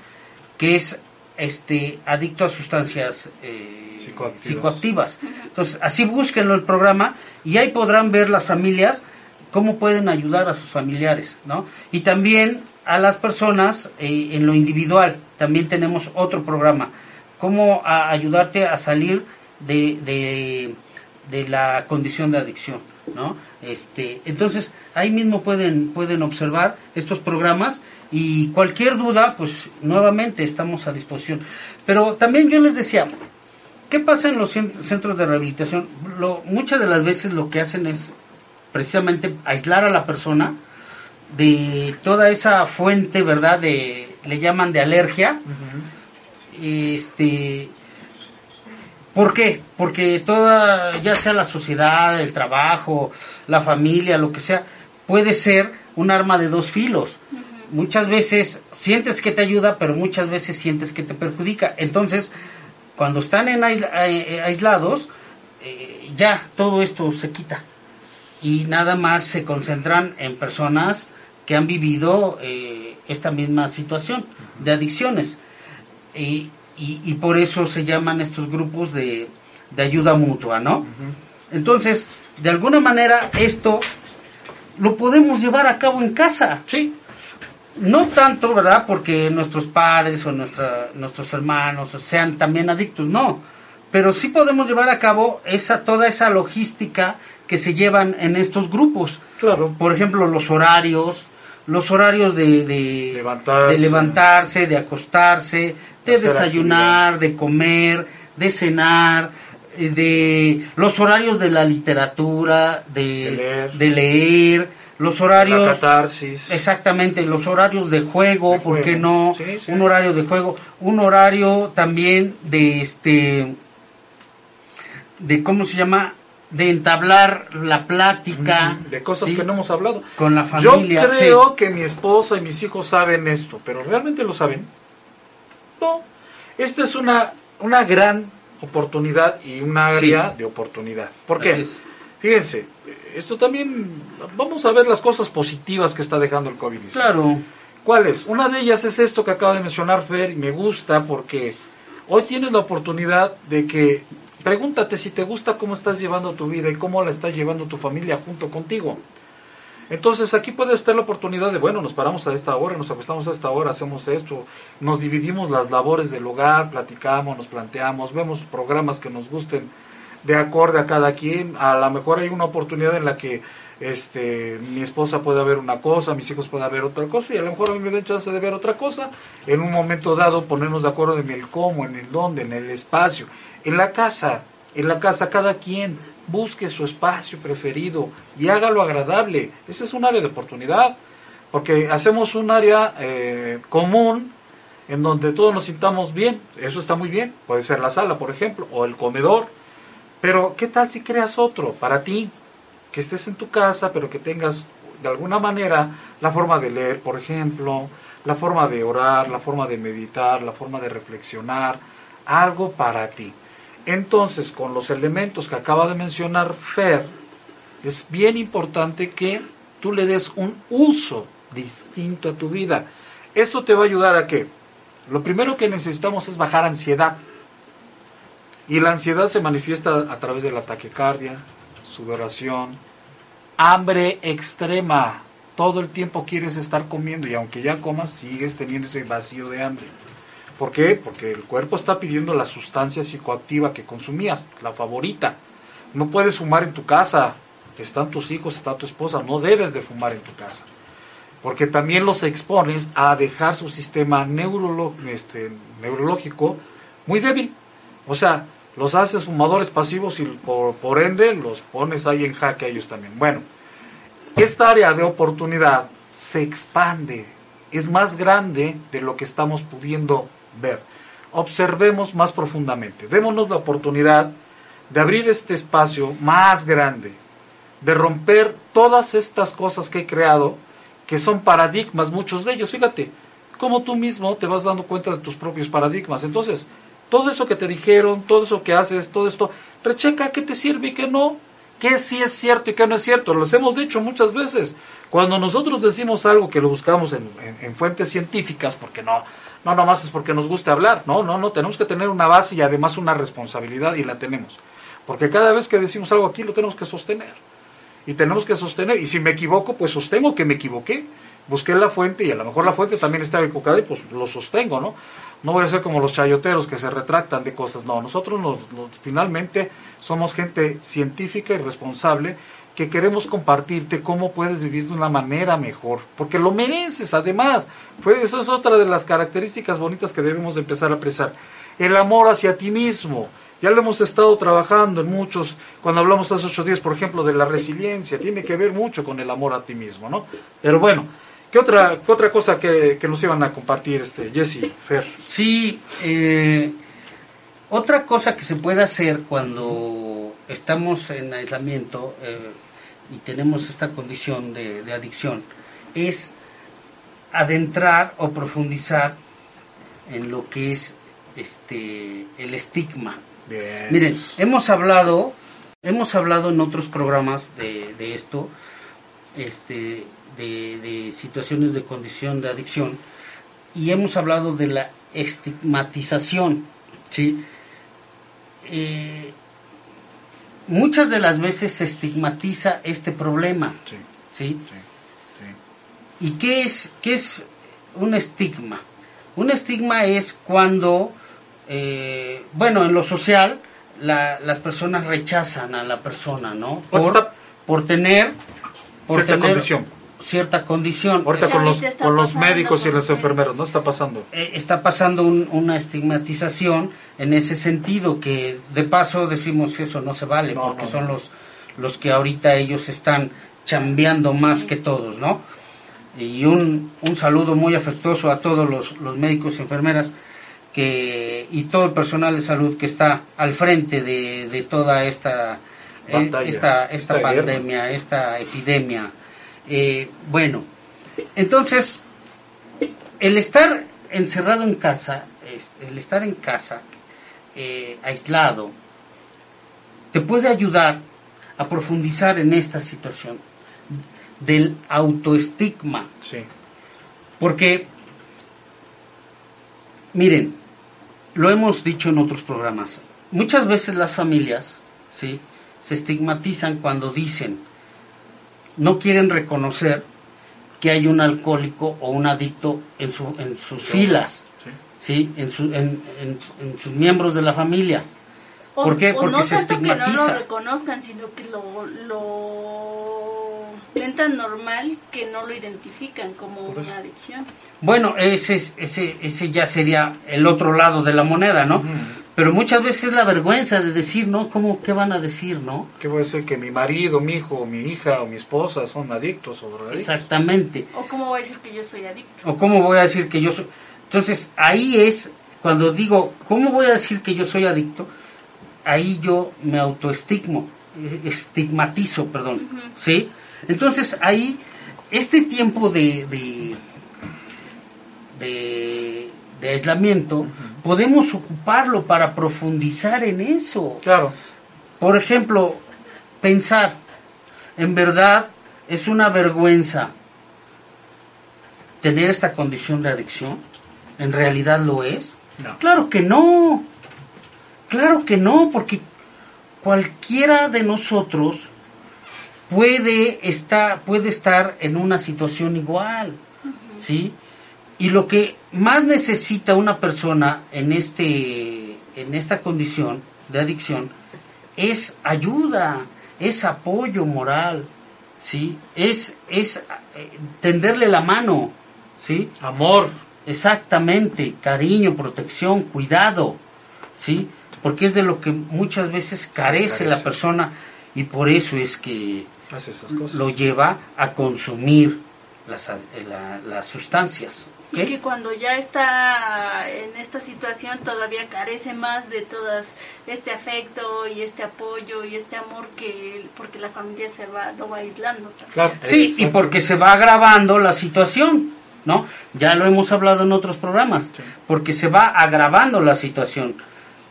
Speaker 7: que es este adicto a sustancias eh,
Speaker 6: Psicoactivas.
Speaker 7: psicoactivas. Entonces, así búsquenlo el programa y ahí podrán ver las familias cómo pueden ayudar a sus familiares, ¿no? Y también a las personas eh, en lo individual. También tenemos otro programa, cómo a- ayudarte a salir de, de, de la condición de adicción, ¿no? Este, entonces, ahí mismo pueden, pueden observar estos programas y cualquier duda, pues nuevamente estamos a disposición. Pero también yo les decía, ¿Qué pasa en los cen- centros de rehabilitación? Lo, muchas de las veces lo que hacen es precisamente aislar a la persona de toda esa fuente, ¿verdad? De, le llaman de alergia. Este, ¿Por qué? Porque toda, ya sea la sociedad, el trabajo, la familia, lo que sea, puede ser un arma de dos filos. Muchas veces sientes que te ayuda, pero muchas veces sientes que te perjudica. Entonces, cuando están en aisla- eh, aislados, eh, ya todo esto se quita. Y nada más se concentran en personas que han vivido eh, esta misma situación de adicciones. Y, y- y por eso se llaman estos grupos de, de ayuda mutua, ¿no? Entonces, de alguna manera, esto lo podemos llevar a cabo en casa.
Speaker 6: Sí.
Speaker 7: No tanto, ¿verdad? Porque nuestros padres o nuestra, nuestros hermanos sean también adictos, no. Pero sí podemos llevar a cabo esa, toda esa logística que se llevan en estos grupos.
Speaker 6: Claro.
Speaker 7: Por ejemplo, los horarios, los horarios de, de,
Speaker 6: Levantarse.
Speaker 7: de levantarse, de acostarse, de
Speaker 6: Hacer
Speaker 7: desayunar, de comer, de cenar, eh, de los horarios de la literatura, de,
Speaker 6: De leer.
Speaker 7: de leer, los horarios...
Speaker 6: La catarsis.
Speaker 7: Exactamente, los horarios de juego,
Speaker 6: De
Speaker 7: ¿por qué no?
Speaker 6: Sí, sí.
Speaker 7: Un horario de juego, un horario también de este de cómo se llama de entablar la plática
Speaker 6: de cosas
Speaker 7: ¿sí?
Speaker 6: que no hemos hablado.
Speaker 7: con la familia.
Speaker 6: Yo creo que mi esposa y mis hijos saben esto, pero ¿realmente lo saben? No. Esta es una, una gran oportunidad y un área de oportunidad. ¿Por qué? Fíjense, esto también, vamos a ver las cosas positivas que está dejando el COVID-19.
Speaker 7: Claro,
Speaker 6: ¿Cuáles? Una de ellas es esto que acaba de mencionar Fer y me gusta porque hoy tienes la oportunidad de que pregúntate si te gusta cómo estás llevando tu vida y cómo la estás llevando tu familia junto contigo. Entonces aquí puede estar la oportunidad de, bueno, nos paramos a esta hora, nos acostamos a esta hora, hacemos esto, nos dividimos las labores del hogar, platicamos, nos planteamos, vemos programas que nos gusten de acorde a cada quien. A lo mejor hay una oportunidad en la que este mi esposa pueda ver una cosa, mis hijos puedan ver otra cosa y a lo mejor a mí me den chance de ver otra cosa. En un momento dado ponernos de acuerdo en el cómo, en el dónde, en el espacio. En la casa, en la casa cada quien busque su espacio preferido y hágalo agradable. Ese es un área de oportunidad, porque hacemos un área eh, común en donde todos nos sintamos bien. Eso está muy bien. Puede ser la sala, por ejemplo, o el comedor. Pero, ¿qué tal si creas otro para ti? Que estés en tu casa, pero que tengas de alguna manera la forma de leer, por ejemplo, la forma de orar, la forma de meditar, la forma de reflexionar, algo para ti. Entonces, con los elementos que acaba de mencionar Fer, es bien importante que tú le des un uso distinto a tu vida. Esto te va a ayudar a que lo primero que necesitamos es bajar ansiedad. Y la ansiedad se manifiesta a través de la taquicardia, sudoración, hambre extrema. todo el tiempo quieres estar comiendo y aunque ya comas, sigues teniendo ese vacío de hambre. ¿Por qué? Porque el cuerpo está pidiendo la sustancia psicoactiva que consumías, la favorita. No puedes fumar en tu casa, están tus hijos, está tu esposa, no debes de fumar en tu casa. Porque también los expones a dejar su sistema este, neurológico muy débil. O sea, los haces fumadores pasivos y por, por ende los pones ahí en jaque a ellos también. Bueno, esta área de oportunidad se expande, es más grande de lo que estamos pudiendo ver. Observemos más profundamente, démonos la oportunidad de abrir este espacio más grande, de romper todas estas cosas que he creado, que son paradigmas, muchos de ellos. Fíjate, como tú mismo te vas dando cuenta de tus propios paradigmas. Entonces, todo eso que te dijeron, todo eso que haces, todo esto, recheca qué te sirve y qué no, qué sí es cierto y qué no es cierto. Los hemos dicho muchas veces. Cuando nosotros decimos algo que lo buscamos en, en fuentes científicas, porque no, no nomás es porque nos guste hablar, no, no, no, tenemos que tener una base y además una responsabilidad y la tenemos. Porque cada vez que decimos algo aquí lo tenemos que sostener. Y tenemos que sostener, y si me equivoco, pues sostengo que me equivoqué. Busqué la fuente y a lo mejor la fuente también estaba equivocada y pues lo sostengo, ¿no? No voy a ser como los chayoteros que se retractan de cosas, no, nosotros nos, finalmente somos gente científica y responsable que queremos compartirte cómo puedes vivir de una manera mejor, porque lo mereces además. Fue, eso es otra de las características bonitas que debemos empezar a apreciar. El amor hacia ti mismo. Ya lo hemos estado trabajando en muchos, cuando hablamos hace ocho días, por ejemplo, de la resiliencia, tiene que ver mucho con el amor a ti mismo, ¿no? Pero bueno, ¿qué otra, qué otra cosa que, nos iban a compartir, este, Jesse, Fer?
Speaker 7: Sí, eh, otra cosa que se puede hacer cuando estamos en aislamiento, eh, y tenemos esta condición de, adicción es adentrar o profundizar en lo que es este el estigma. Miren, hemos hablado, hemos hablado en otros programas de, de esto, este, de, de, situaciones de condición de adicción, y hemos hablado de la estigmatización, ¿sí? Eh, muchas de las veces se estigmatiza este problema. Sí. ¿Y qué es, qué es un estigma? Un estigma es cuando, eh, bueno, en lo social, las personas rechazan a la persona, ¿no? Por, por tener...
Speaker 6: Por cierta condición
Speaker 7: cierta condición.
Speaker 6: Ahorita con los, con los médicos y los enfermeros, ¿no está pasando?
Speaker 7: Eh, está pasando una estigmatización en ese sentido, que de paso decimos que eso no se vale, porque son los, los que ahorita ellos están chambeando más que todos, ¿no? Y un, un saludo muy afectuoso a todos los, los médicos y enfermeras que, y todo el personal de salud que está al frente de, de toda esta, eh, esta, esta, pandemia, esta epidemia eh, bueno, entonces, el estar encerrado en casa, el estar en casa, eh, aislado, te puede ayudar a profundizar en esta situación del autoestigma.
Speaker 6: Sí.
Speaker 7: Porque, miren, lo hemos dicho en otros programas, muchas veces las familias, ¿sí? Se estigmatizan cuando dicen, no quieren reconocer que hay un alcohólico o un adicto en, su, en sus filas, sí. En, su, en, en, sus miembros de la familia. ¿Por qué? Porque
Speaker 5: no
Speaker 7: se estigmatiza.
Speaker 5: que no lo reconozcan, sino que lo, lo ven tan normal que no lo identifican como una adicción.
Speaker 7: Bueno, ese, ese, ese ya sería el otro lado de la moneda, ¿no? Pero muchas veces es la vergüenza de decir, ¿no? ¿Cómo, ¿Qué van a decir, no?
Speaker 6: ¿Qué voy a decir? Que mi marido, mi hijo, mi hija o mi esposa son adictos o drogadictos.
Speaker 7: Exactamente.
Speaker 5: ¿O cómo voy a decir que yo soy adicto?
Speaker 7: ¿O cómo voy a decir que yo soy...? Entonces, ahí es cuando digo, ¿cómo voy a decir que yo soy adicto? Ahí yo me autoestigmo, estigmatizo, perdón, ¿sí? Entonces, ahí, este tiempo de, de, de, aislamiento podemos ocuparlo para profundizar en eso.
Speaker 6: Claro.
Speaker 7: Por ejemplo, pensar, en verdad es una vergüenza tener esta condición de adicción. ¿En realidad lo es? Claro que no. Claro que no, porque cualquiera de nosotros puede estar, puede estar en una situación igual, ¿sí? Y lo que más necesita una persona en, este, en esta condición de adicción es ayuda, es apoyo moral, ¿sí? Es, es eh, tenderle la mano, ¿sí?
Speaker 6: Amor.
Speaker 7: Exactamente, cariño, protección, cuidado, ¿sí? Porque es de lo que muchas veces carece,
Speaker 6: Carece.
Speaker 7: la persona y por eso es que
Speaker 6: Hace esas cosas.
Speaker 7: lo lleva a consumir las, eh, la- las sustancias. ¿Ok?
Speaker 5: Y que cuando ya está en esta situación todavía carece más de todas este afecto y este apoyo y este amor que porque la familia se va lo va aislando.
Speaker 6: Claro.
Speaker 7: Sí, y porque se va agravando la situación, ¿no? Ya lo hemos hablado en otros programas, porque se va agravando la situación.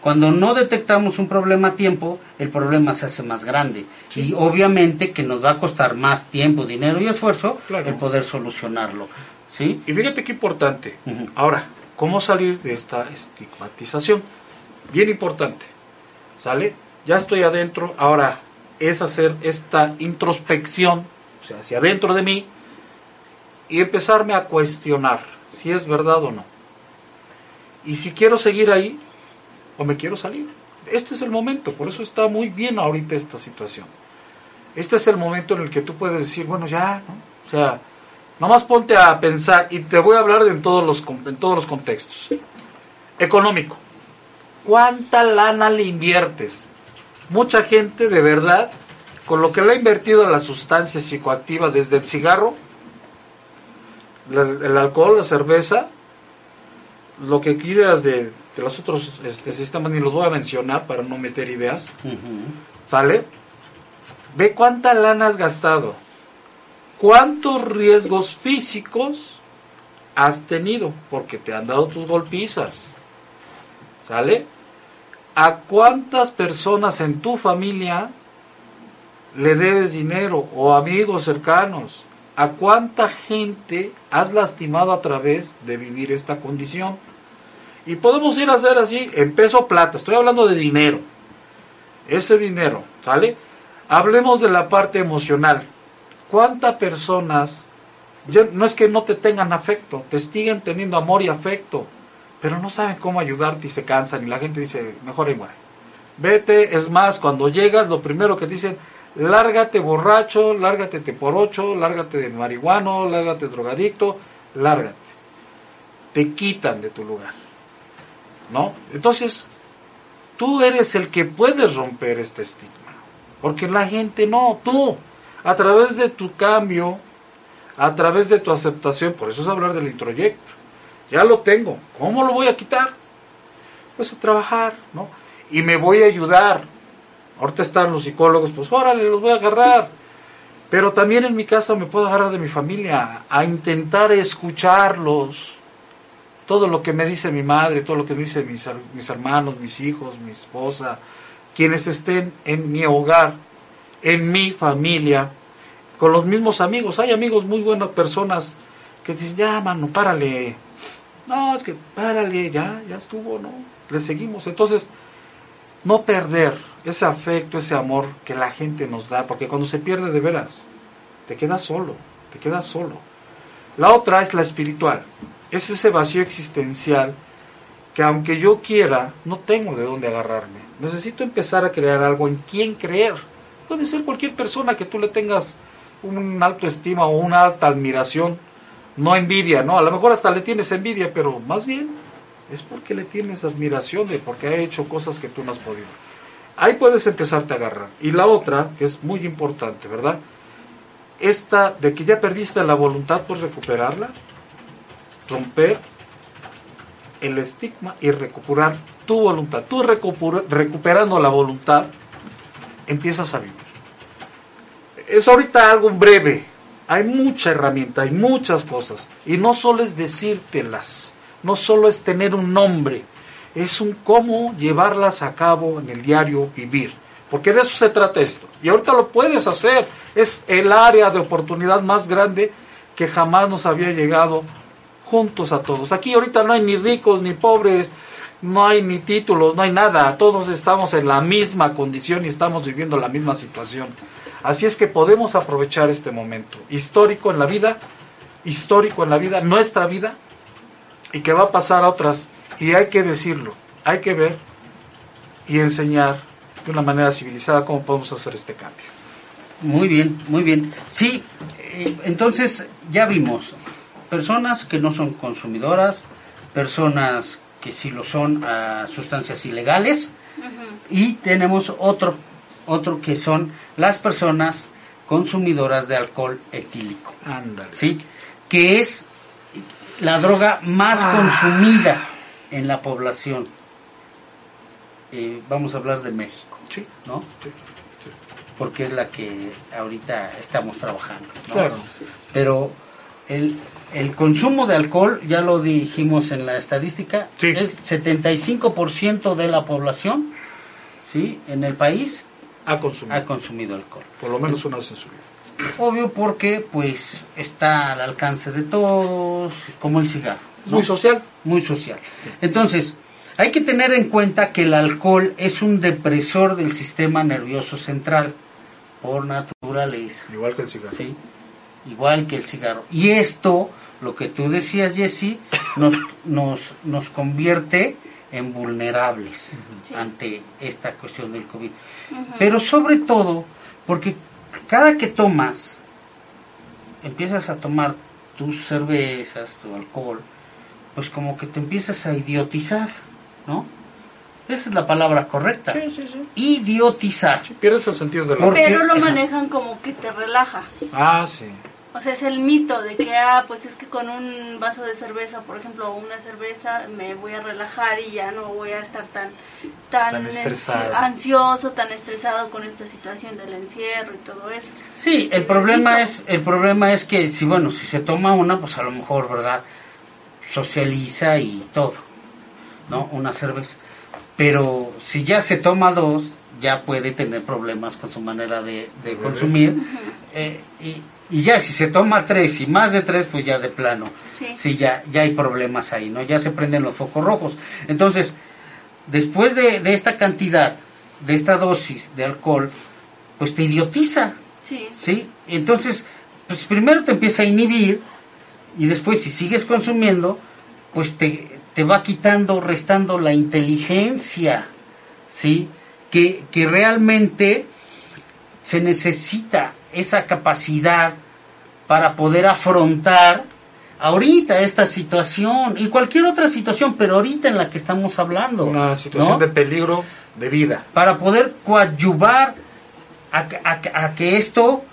Speaker 7: Cuando no detectamos un problema a tiempo, el problema se hace más grande. Y obviamente que nos va a costar más tiempo, dinero y esfuerzo
Speaker 6: Claro.
Speaker 7: el poder solucionarlo. ¿Sí?
Speaker 6: Y fíjate qué importante. Ahora, ¿cómo salir de esta estigmatización? Bien importante. ¿Sale? Ya estoy adentro. Ahora es hacer esta introspección, o sea, hacia adentro de mí, y empezarme a cuestionar si es verdad o no. Y si quiero seguir ahí o me quiero salir. Este es el momento, por eso está muy bien ahorita esta situación. Este es el momento en el que tú puedes decir, bueno, ya, ¿no? O sea, nomás ponte a pensar y te voy a hablar de en todos los en todos los contextos. Económico. ¿Cuánta lana le inviertes? Mucha gente de verdad con lo que le ha invertido a la sustancia psicoactiva desde el cigarro, el alcohol, la cerveza, lo que quieras de, de los otros este, sistemas, ni los voy a mencionar para no meter ideas. ¿sale? Ve cuánta lana has gastado, cuántos riesgos físicos has tenido, porque te han dado tus golpizas, ¿sale? ¿A cuántas personas en tu familia le debes dinero o amigos cercanos? ¿A cuánta gente has lastimado a través de vivir esta condición? Y podemos ir a hacer así en peso plata, estoy hablando de dinero. Ese dinero, ¿sale? Hablemos de la parte emocional. ¿Cuántas personas, no es que no te tengan afecto, te siguen teniendo amor y afecto, pero no saben cómo ayudarte y se cansan y la gente dice, mejor y muere. Vete, es más, cuando llegas, lo primero que dicen, lárgate borracho, lárgate te por ocho, lárgate de marihuano, lárgate drogadicto, lárgate. Te quitan de tu lugar. ¿No? Entonces, tú eres el que puedes romper este estigma. Porque la gente no, tú, a través de tu cambio, a través de tu aceptación, por eso es hablar del introyecto. Ya lo tengo, ¿cómo lo voy a quitar? Pues a trabajar, ¿no? Y me voy a ayudar. Ahorita están los psicólogos, pues órale, los voy a agarrar. Pero también en mi casa me puedo agarrar de mi familia, a intentar escucharlos. Todo lo que me dice mi madre, todo lo que me dicen mis, mis hermanos, mis hijos, mi esposa, quienes estén en mi hogar, en mi familia, con los mismos amigos. Hay amigos muy buenas personas que dicen, ya, mano, párale. No, es que párale, ya, ya estuvo, ¿no? Le seguimos. Entonces, no perder ese afecto, ese amor que la gente nos da, porque cuando se pierde de veras, te quedas solo, te quedas solo. La otra es la espiritual, es ese vacío existencial que aunque yo quiera, no tengo de dónde agarrarme. Necesito empezar a crear algo en quien creer. Puede ser cualquier persona que tú le tengas un alto estima o una alta admiración, no envidia, ¿no? A lo mejor hasta le tienes envidia, pero más bien es porque le tienes admiración de porque ha hecho cosas que tú no has podido. Ahí puedes empezarte a agarrar. Y la otra, que es muy importante, ¿verdad? Esta de que ya perdiste la voluntad, pues recuperarla, romper el estigma y recuperar tu voluntad. Tú recupera- recuperando la voluntad, empiezas a vivir. Es ahorita algo breve. Hay mucha herramienta, hay muchas cosas. Y no solo es decírtelas, no solo es tener un nombre, es un cómo llevarlas a cabo en el diario vivir. Porque de eso se trata esto. Y ahorita lo puedes hacer. Es el área de oportunidad más grande que jamás nos había llegado juntos a todos. Aquí ahorita no hay ni ricos ni pobres, no hay ni títulos, no hay nada. Todos estamos en la misma condición y estamos viviendo la misma situación. Así es que podemos aprovechar este momento histórico en la vida, histórico en la vida, nuestra vida, y que va a pasar a otras. Y hay que decirlo, hay que ver y enseñar de una manera civilizada cómo podemos hacer este cambio.
Speaker 7: Muy bien, muy bien. Sí, eh, entonces ya vimos personas que no son consumidoras, personas que sí lo son a sustancias ilegales y tenemos otro, otro que son las personas consumidoras de alcohol etílico.
Speaker 6: Ándale.
Speaker 7: ¿sí? Que es la droga más
Speaker 6: Ah.
Speaker 7: consumida en la población. Eh, vamos a hablar de México,
Speaker 6: Sí,
Speaker 7: ¿no?
Speaker 6: sí,
Speaker 7: Porque es la que ahorita estamos trabajando. ¿no?
Speaker 6: Claro.
Speaker 7: Pero el, el consumo de alcohol, ya lo dijimos en la estadística,
Speaker 6: Sí.
Speaker 7: es 75% de la población, ¿sí? En el país
Speaker 6: A consumir.
Speaker 7: ha consumido alcohol.
Speaker 6: Por lo menos una vez en su vida.
Speaker 7: Obvio porque pues está al alcance de todos, como el cigarro.
Speaker 6: Muy social.
Speaker 7: Muy social. Entonces, hay que tener en cuenta que el alcohol es un depresor del sistema nervioso central por naturaleza.
Speaker 6: Igual que el cigarro.
Speaker 7: ¿sí? Igual que el cigarro. Y esto, lo que tú decías, Jesse, nos, nos, nos convierte en vulnerables
Speaker 5: Sí.
Speaker 7: ante esta cuestión del COVID. Pero sobre todo, porque cada que tomas, empiezas a tomar tus cervezas, tu alcohol, pues como que te empiezas a idiotizar, ¿no? Esa es la palabra correcta.
Speaker 6: Sí, sí, sí.
Speaker 7: Idiotizar.
Speaker 6: Pierdes el sentido de la...
Speaker 5: Pero lo manejan como que te relaja.
Speaker 6: Ah, sí.
Speaker 5: O sea, es el mito de que, ah, pues es que con un vaso de cerveza, por ejemplo, o una cerveza, me voy a relajar y ya no voy a estar tan tan,
Speaker 6: estresado.
Speaker 5: ansioso, tan estresado con esta situación del encierro y todo eso.
Speaker 7: Sí, el problema
Speaker 5: mito.
Speaker 7: es el problema es que si bueno, si se toma una, pues a lo mejor, ¿verdad? Socializa y todo. ¿No? Una cerveza. Pero si ya se toma dos, ya puede tener problemas con su manera de, consumir. Eh, y, y ya si se toma tres y más de tres, pues ya de plano.
Speaker 5: Sí.
Speaker 7: Sí, ya, ya hay problemas ahí, ¿no? Ya se prenden los focos rojos. Entonces, después de, de esta cantidad, de esta dosis de alcohol, pues te idiotiza.
Speaker 5: Sí.
Speaker 7: ¿sí? Entonces, pues primero te empieza a inhibir y después si sigues consumiendo, pues te, te va quitando, restando la inteligencia, ¿sí? Que, que realmente se necesita esa capacidad para poder afrontar ahorita esta situación y cualquier otra situación, pero ahorita en la que estamos hablando.
Speaker 6: Una situación
Speaker 7: ¿no?
Speaker 6: de peligro de vida.
Speaker 7: para poder coadyuvar a, que- a que- a que esto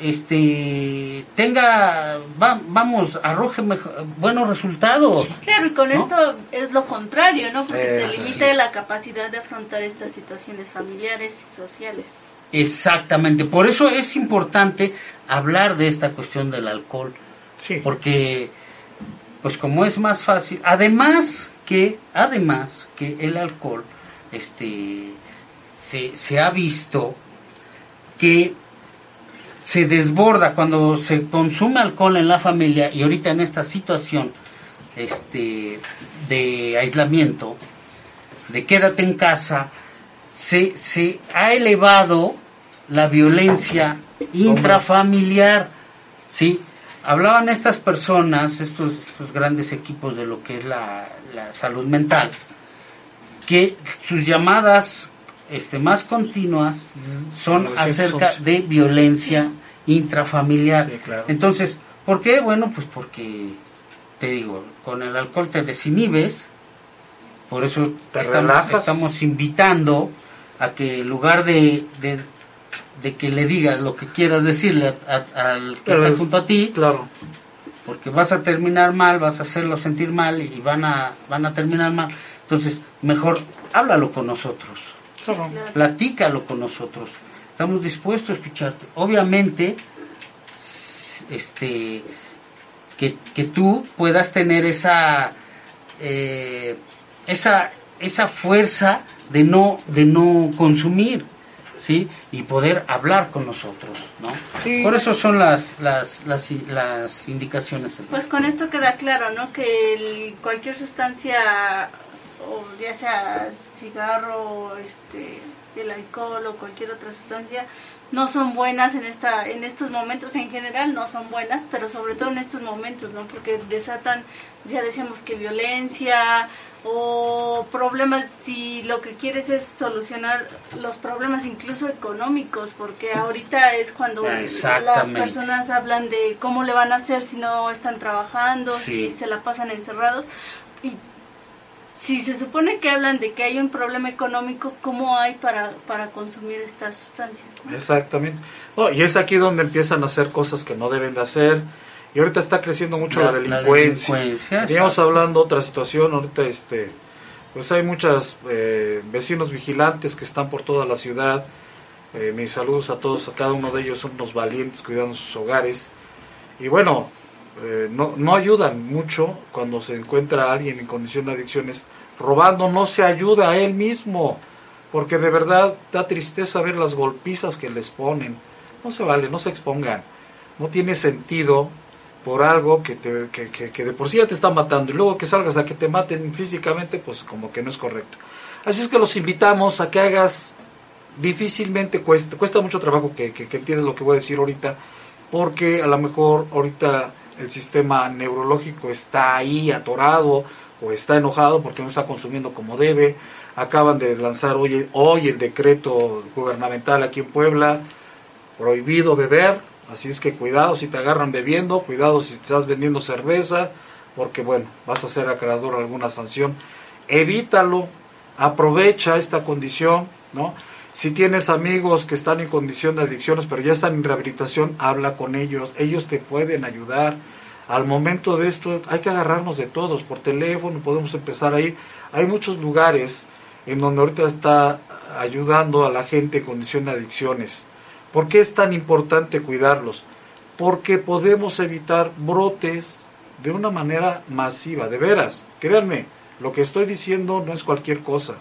Speaker 7: este tenga va- vamos arroje mejo- buenos resultados
Speaker 5: Claro, y con
Speaker 7: ¿No?
Speaker 5: esto es lo contrario, ¿no? Porque te
Speaker 6: sí.
Speaker 5: limita la capacidad de afrontar estas situaciones familiares y sociales.
Speaker 7: Exactamente por eso es importante hablar de esta cuestión del alcohol
Speaker 6: Sí.
Speaker 7: porque pues como es más fácil además que además que el alcohol este se, se ha visto que se desborda cuando se consume alcohol en la familia y ahorita en esta situación este de aislamiento de quédate en casa se, se ha elevado la violencia intrafamiliar sí hablaban estas personas estos estos grandes equipos de lo que es la, la salud mental que sus llamadas este más continuas son
Speaker 6: 911.
Speaker 7: acerca de violencia intrafamiliar.
Speaker 6: Sí, claro.
Speaker 7: Entonces, ¿por qué? Bueno, pues porque te digo, con el alcohol te desinhibes, por eso estamos invitando a que en lugar de, de, de que le digas lo que quieras decirle a- a- al que
Speaker 6: Pero
Speaker 7: está
Speaker 6: es-
Speaker 7: junto a ti,
Speaker 6: Claro.
Speaker 7: porque vas a terminar mal, vas a hacerlo sentir mal y van a, van a terminar mal. Entonces, mejor háblalo con nosotros,
Speaker 6: Claro.
Speaker 7: Platícalo con nosotros. Estamos dispuestos a escucharte. Obviamente, este, que, que tú puedas tener esa, eh, esa, esa fuerza de no, de no consumir, ¿sí? Y poder hablar con nosotros, ¿no?
Speaker 6: Sí.
Speaker 7: Por eso son las, las, las, las indicaciones. estas.
Speaker 5: Pues con esto queda claro, ¿no? Que el- cualquier sustancia, o ya sea cigarro, este, el alcohol o cualquier otra sustancia no son buenas en esta en estos momentos en general no son buenas pero sobre todo en estos momentos no porque desatan ya decíamos que violencia o problemas si lo que quieres es solucionar los problemas incluso económicos porque ahorita es cuando las personas hablan de cómo le van a hacer si no están trabajando si se la pasan encerrados y si se supone que hablan de que hay un problema económico, ¿cómo hay para, para consumir estas sustancias?
Speaker 6: Exactamente. y es aquí donde empiezan a hacer cosas que no deben de hacer. Y ahorita está creciendo mucho la, delincuencia. Estamos hablando de otra situación, ahorita este, pues hay muchos eh, vecinos vigilantes que están por toda la ciudad. Eh, mis saludos a todos, a cada uno de ellos son unos valientes cuidando sus hogares. Y bueno, eh, no, no ayudan mucho cuando se encuentra alguien en condición de adicciones robando, no se ayuda a él mismo, porque de verdad da tristeza ver las golpizas que les ponen. No se vale, no se expongan. No tiene sentido por algo que, te, que, que, de por sí ya te está matando y luego que salgas a que te maten físicamente, pues como que no es correcto. Así es que los invitamos a que hagas, difícilmente cuesta, cuesta mucho trabajo que, que, que entiendas lo que voy a decir ahorita, porque a lo mejor ahorita el sistema neurológico está ahí atorado o está enojado porque no está consumiendo como debe. Acaban de lanzar hoy, hoy el decreto gubernamental aquí en Puebla, prohibido beber, así es que cuidado si te agarran bebiendo, cuidado si estás vendiendo cerveza, porque bueno, vas a ser acreedor alguna sanción. Evítalo, aprovecha esta condición, ¿no? Si tienes amigos que están en condición de adicciones, pero ya están en rehabilitación, habla con ellos. Ellos te pueden ayudar. Al momento de esto hay que agarrarnos de todos. Por teléfono podemos empezar a ir. Hay muchos lugares en donde ahorita está ayudando a la gente en condición de adicciones. ¿Por qué es tan importante cuidarlos? Porque podemos evitar brotes de una manera masiva, de veras. Créanme, lo que estoy diciendo no es cualquier cosa.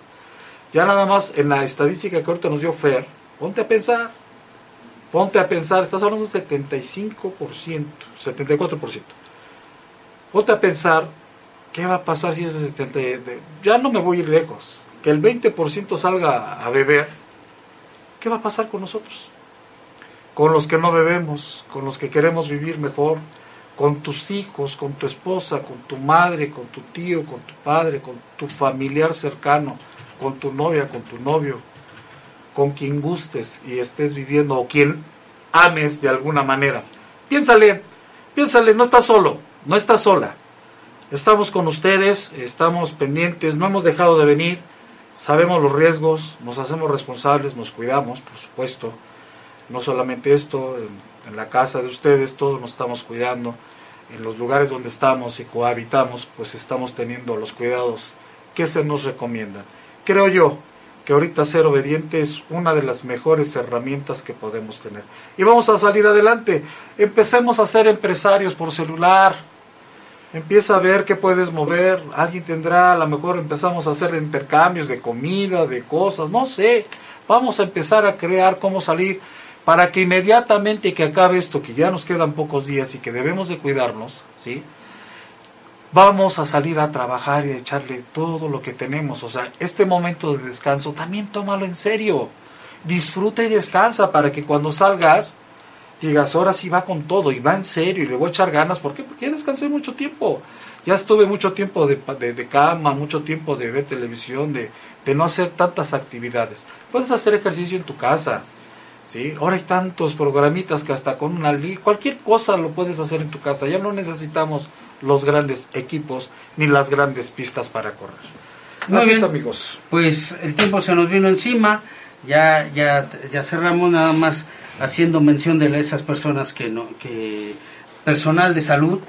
Speaker 6: Ya nada más en la estadística que ahorita nos dio Fer, ponte a pensar, ponte a pensar, estás hablando de 75%, 74%. Ponte a pensar, ¿qué va a pasar si ese 70%, ya no me voy a ir lejos, que el 20% salga a beber, ¿qué va a pasar con nosotros? Con los que no bebemos, con los que queremos vivir mejor, con tus hijos, con tu esposa, con tu madre, con tu tío, con tu padre, con tu familiar cercano con tu novia, con tu novio, con quien gustes y estés viviendo o quien ames de alguna manera. Piénsale, piénsale, no estás solo, no estás sola. Estamos con ustedes, estamos pendientes, no hemos dejado de venir, sabemos los riesgos, nos hacemos responsables, nos cuidamos, por supuesto. No solamente esto, en, la casa de ustedes, todos nos estamos cuidando. En los lugares donde estamos y cohabitamos, pues estamos teniendo los cuidados que se nos recomiendan creo yo que ahorita ser obediente es una de las mejores herramientas que podemos tener. Y vamos a salir adelante. Empecemos a ser empresarios por celular. Empieza a ver qué puedes mover. Alguien tendrá, a lo mejor empezamos a hacer intercambios de comida, de cosas, no sé. Vamos a empezar a crear cómo salir para que inmediatamente que acabe esto, que ya nos quedan pocos días y que debemos de cuidarnos, ¿sí? vamos a salir a trabajar y a echarle todo lo que tenemos. O sea, este momento de descanso también tómalo en serio. Disfruta y descansa para que cuando salgas digas, ahora sí va con todo y va en serio y le voy a echar ganas. ¿Por qué? Porque ya descansé mucho tiempo. Ya estuve mucho tiempo de, de, cama, mucho tiempo de ver televisión, de, de no hacer tantas actividades. Puedes hacer ejercicio en tu casa. ¿Sí? Ahora hay tantos programitas que hasta con una cualquier cosa lo puedes hacer en tu casa. Ya no necesitamos los grandes equipos ni las grandes pistas para correr.
Speaker 7: Muy amigos. Pues el tiempo se nos vino encima, ya, ya, ya cerramos nada más haciendo mención de esas personas que no, que personal de salud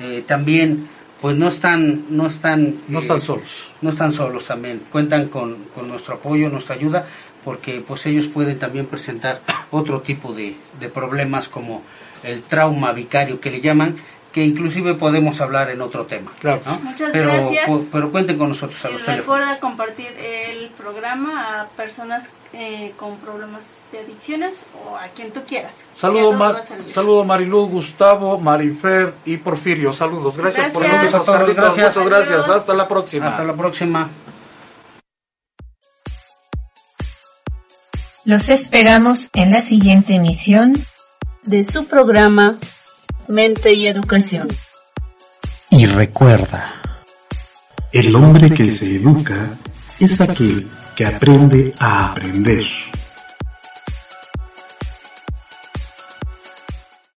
Speaker 7: eh, también pues no están no están
Speaker 6: no están eh, solos
Speaker 7: no están solos también cuentan con, con, nuestro apoyo nuestra ayuda porque pues ellos pueden también presentar otro tipo de, de problemas como el trauma vicario que le llaman que inclusive podemos hablar en otro tema.
Speaker 5: Claro. Muchas
Speaker 7: pero,
Speaker 5: gracias.
Speaker 7: Pero cuenten con nosotros a
Speaker 5: los y Recuerda compartir el programa a personas eh, con problemas de adicciones o a quien tú quieras.
Speaker 6: Saludo, Mar, saludo Marilu, Gustavo, Marifer y Porfirio. Saludos. Gracias, por
Speaker 7: estar Gracias.
Speaker 6: Muchas gracias. Hasta la próxima.
Speaker 7: Hasta la próxima.
Speaker 2: Los esperamos en la siguiente emisión
Speaker 3: de su programa Mente y Educación.
Speaker 8: Y recuerda,
Speaker 4: el hombre que se educa es aquel que aprende a aprender.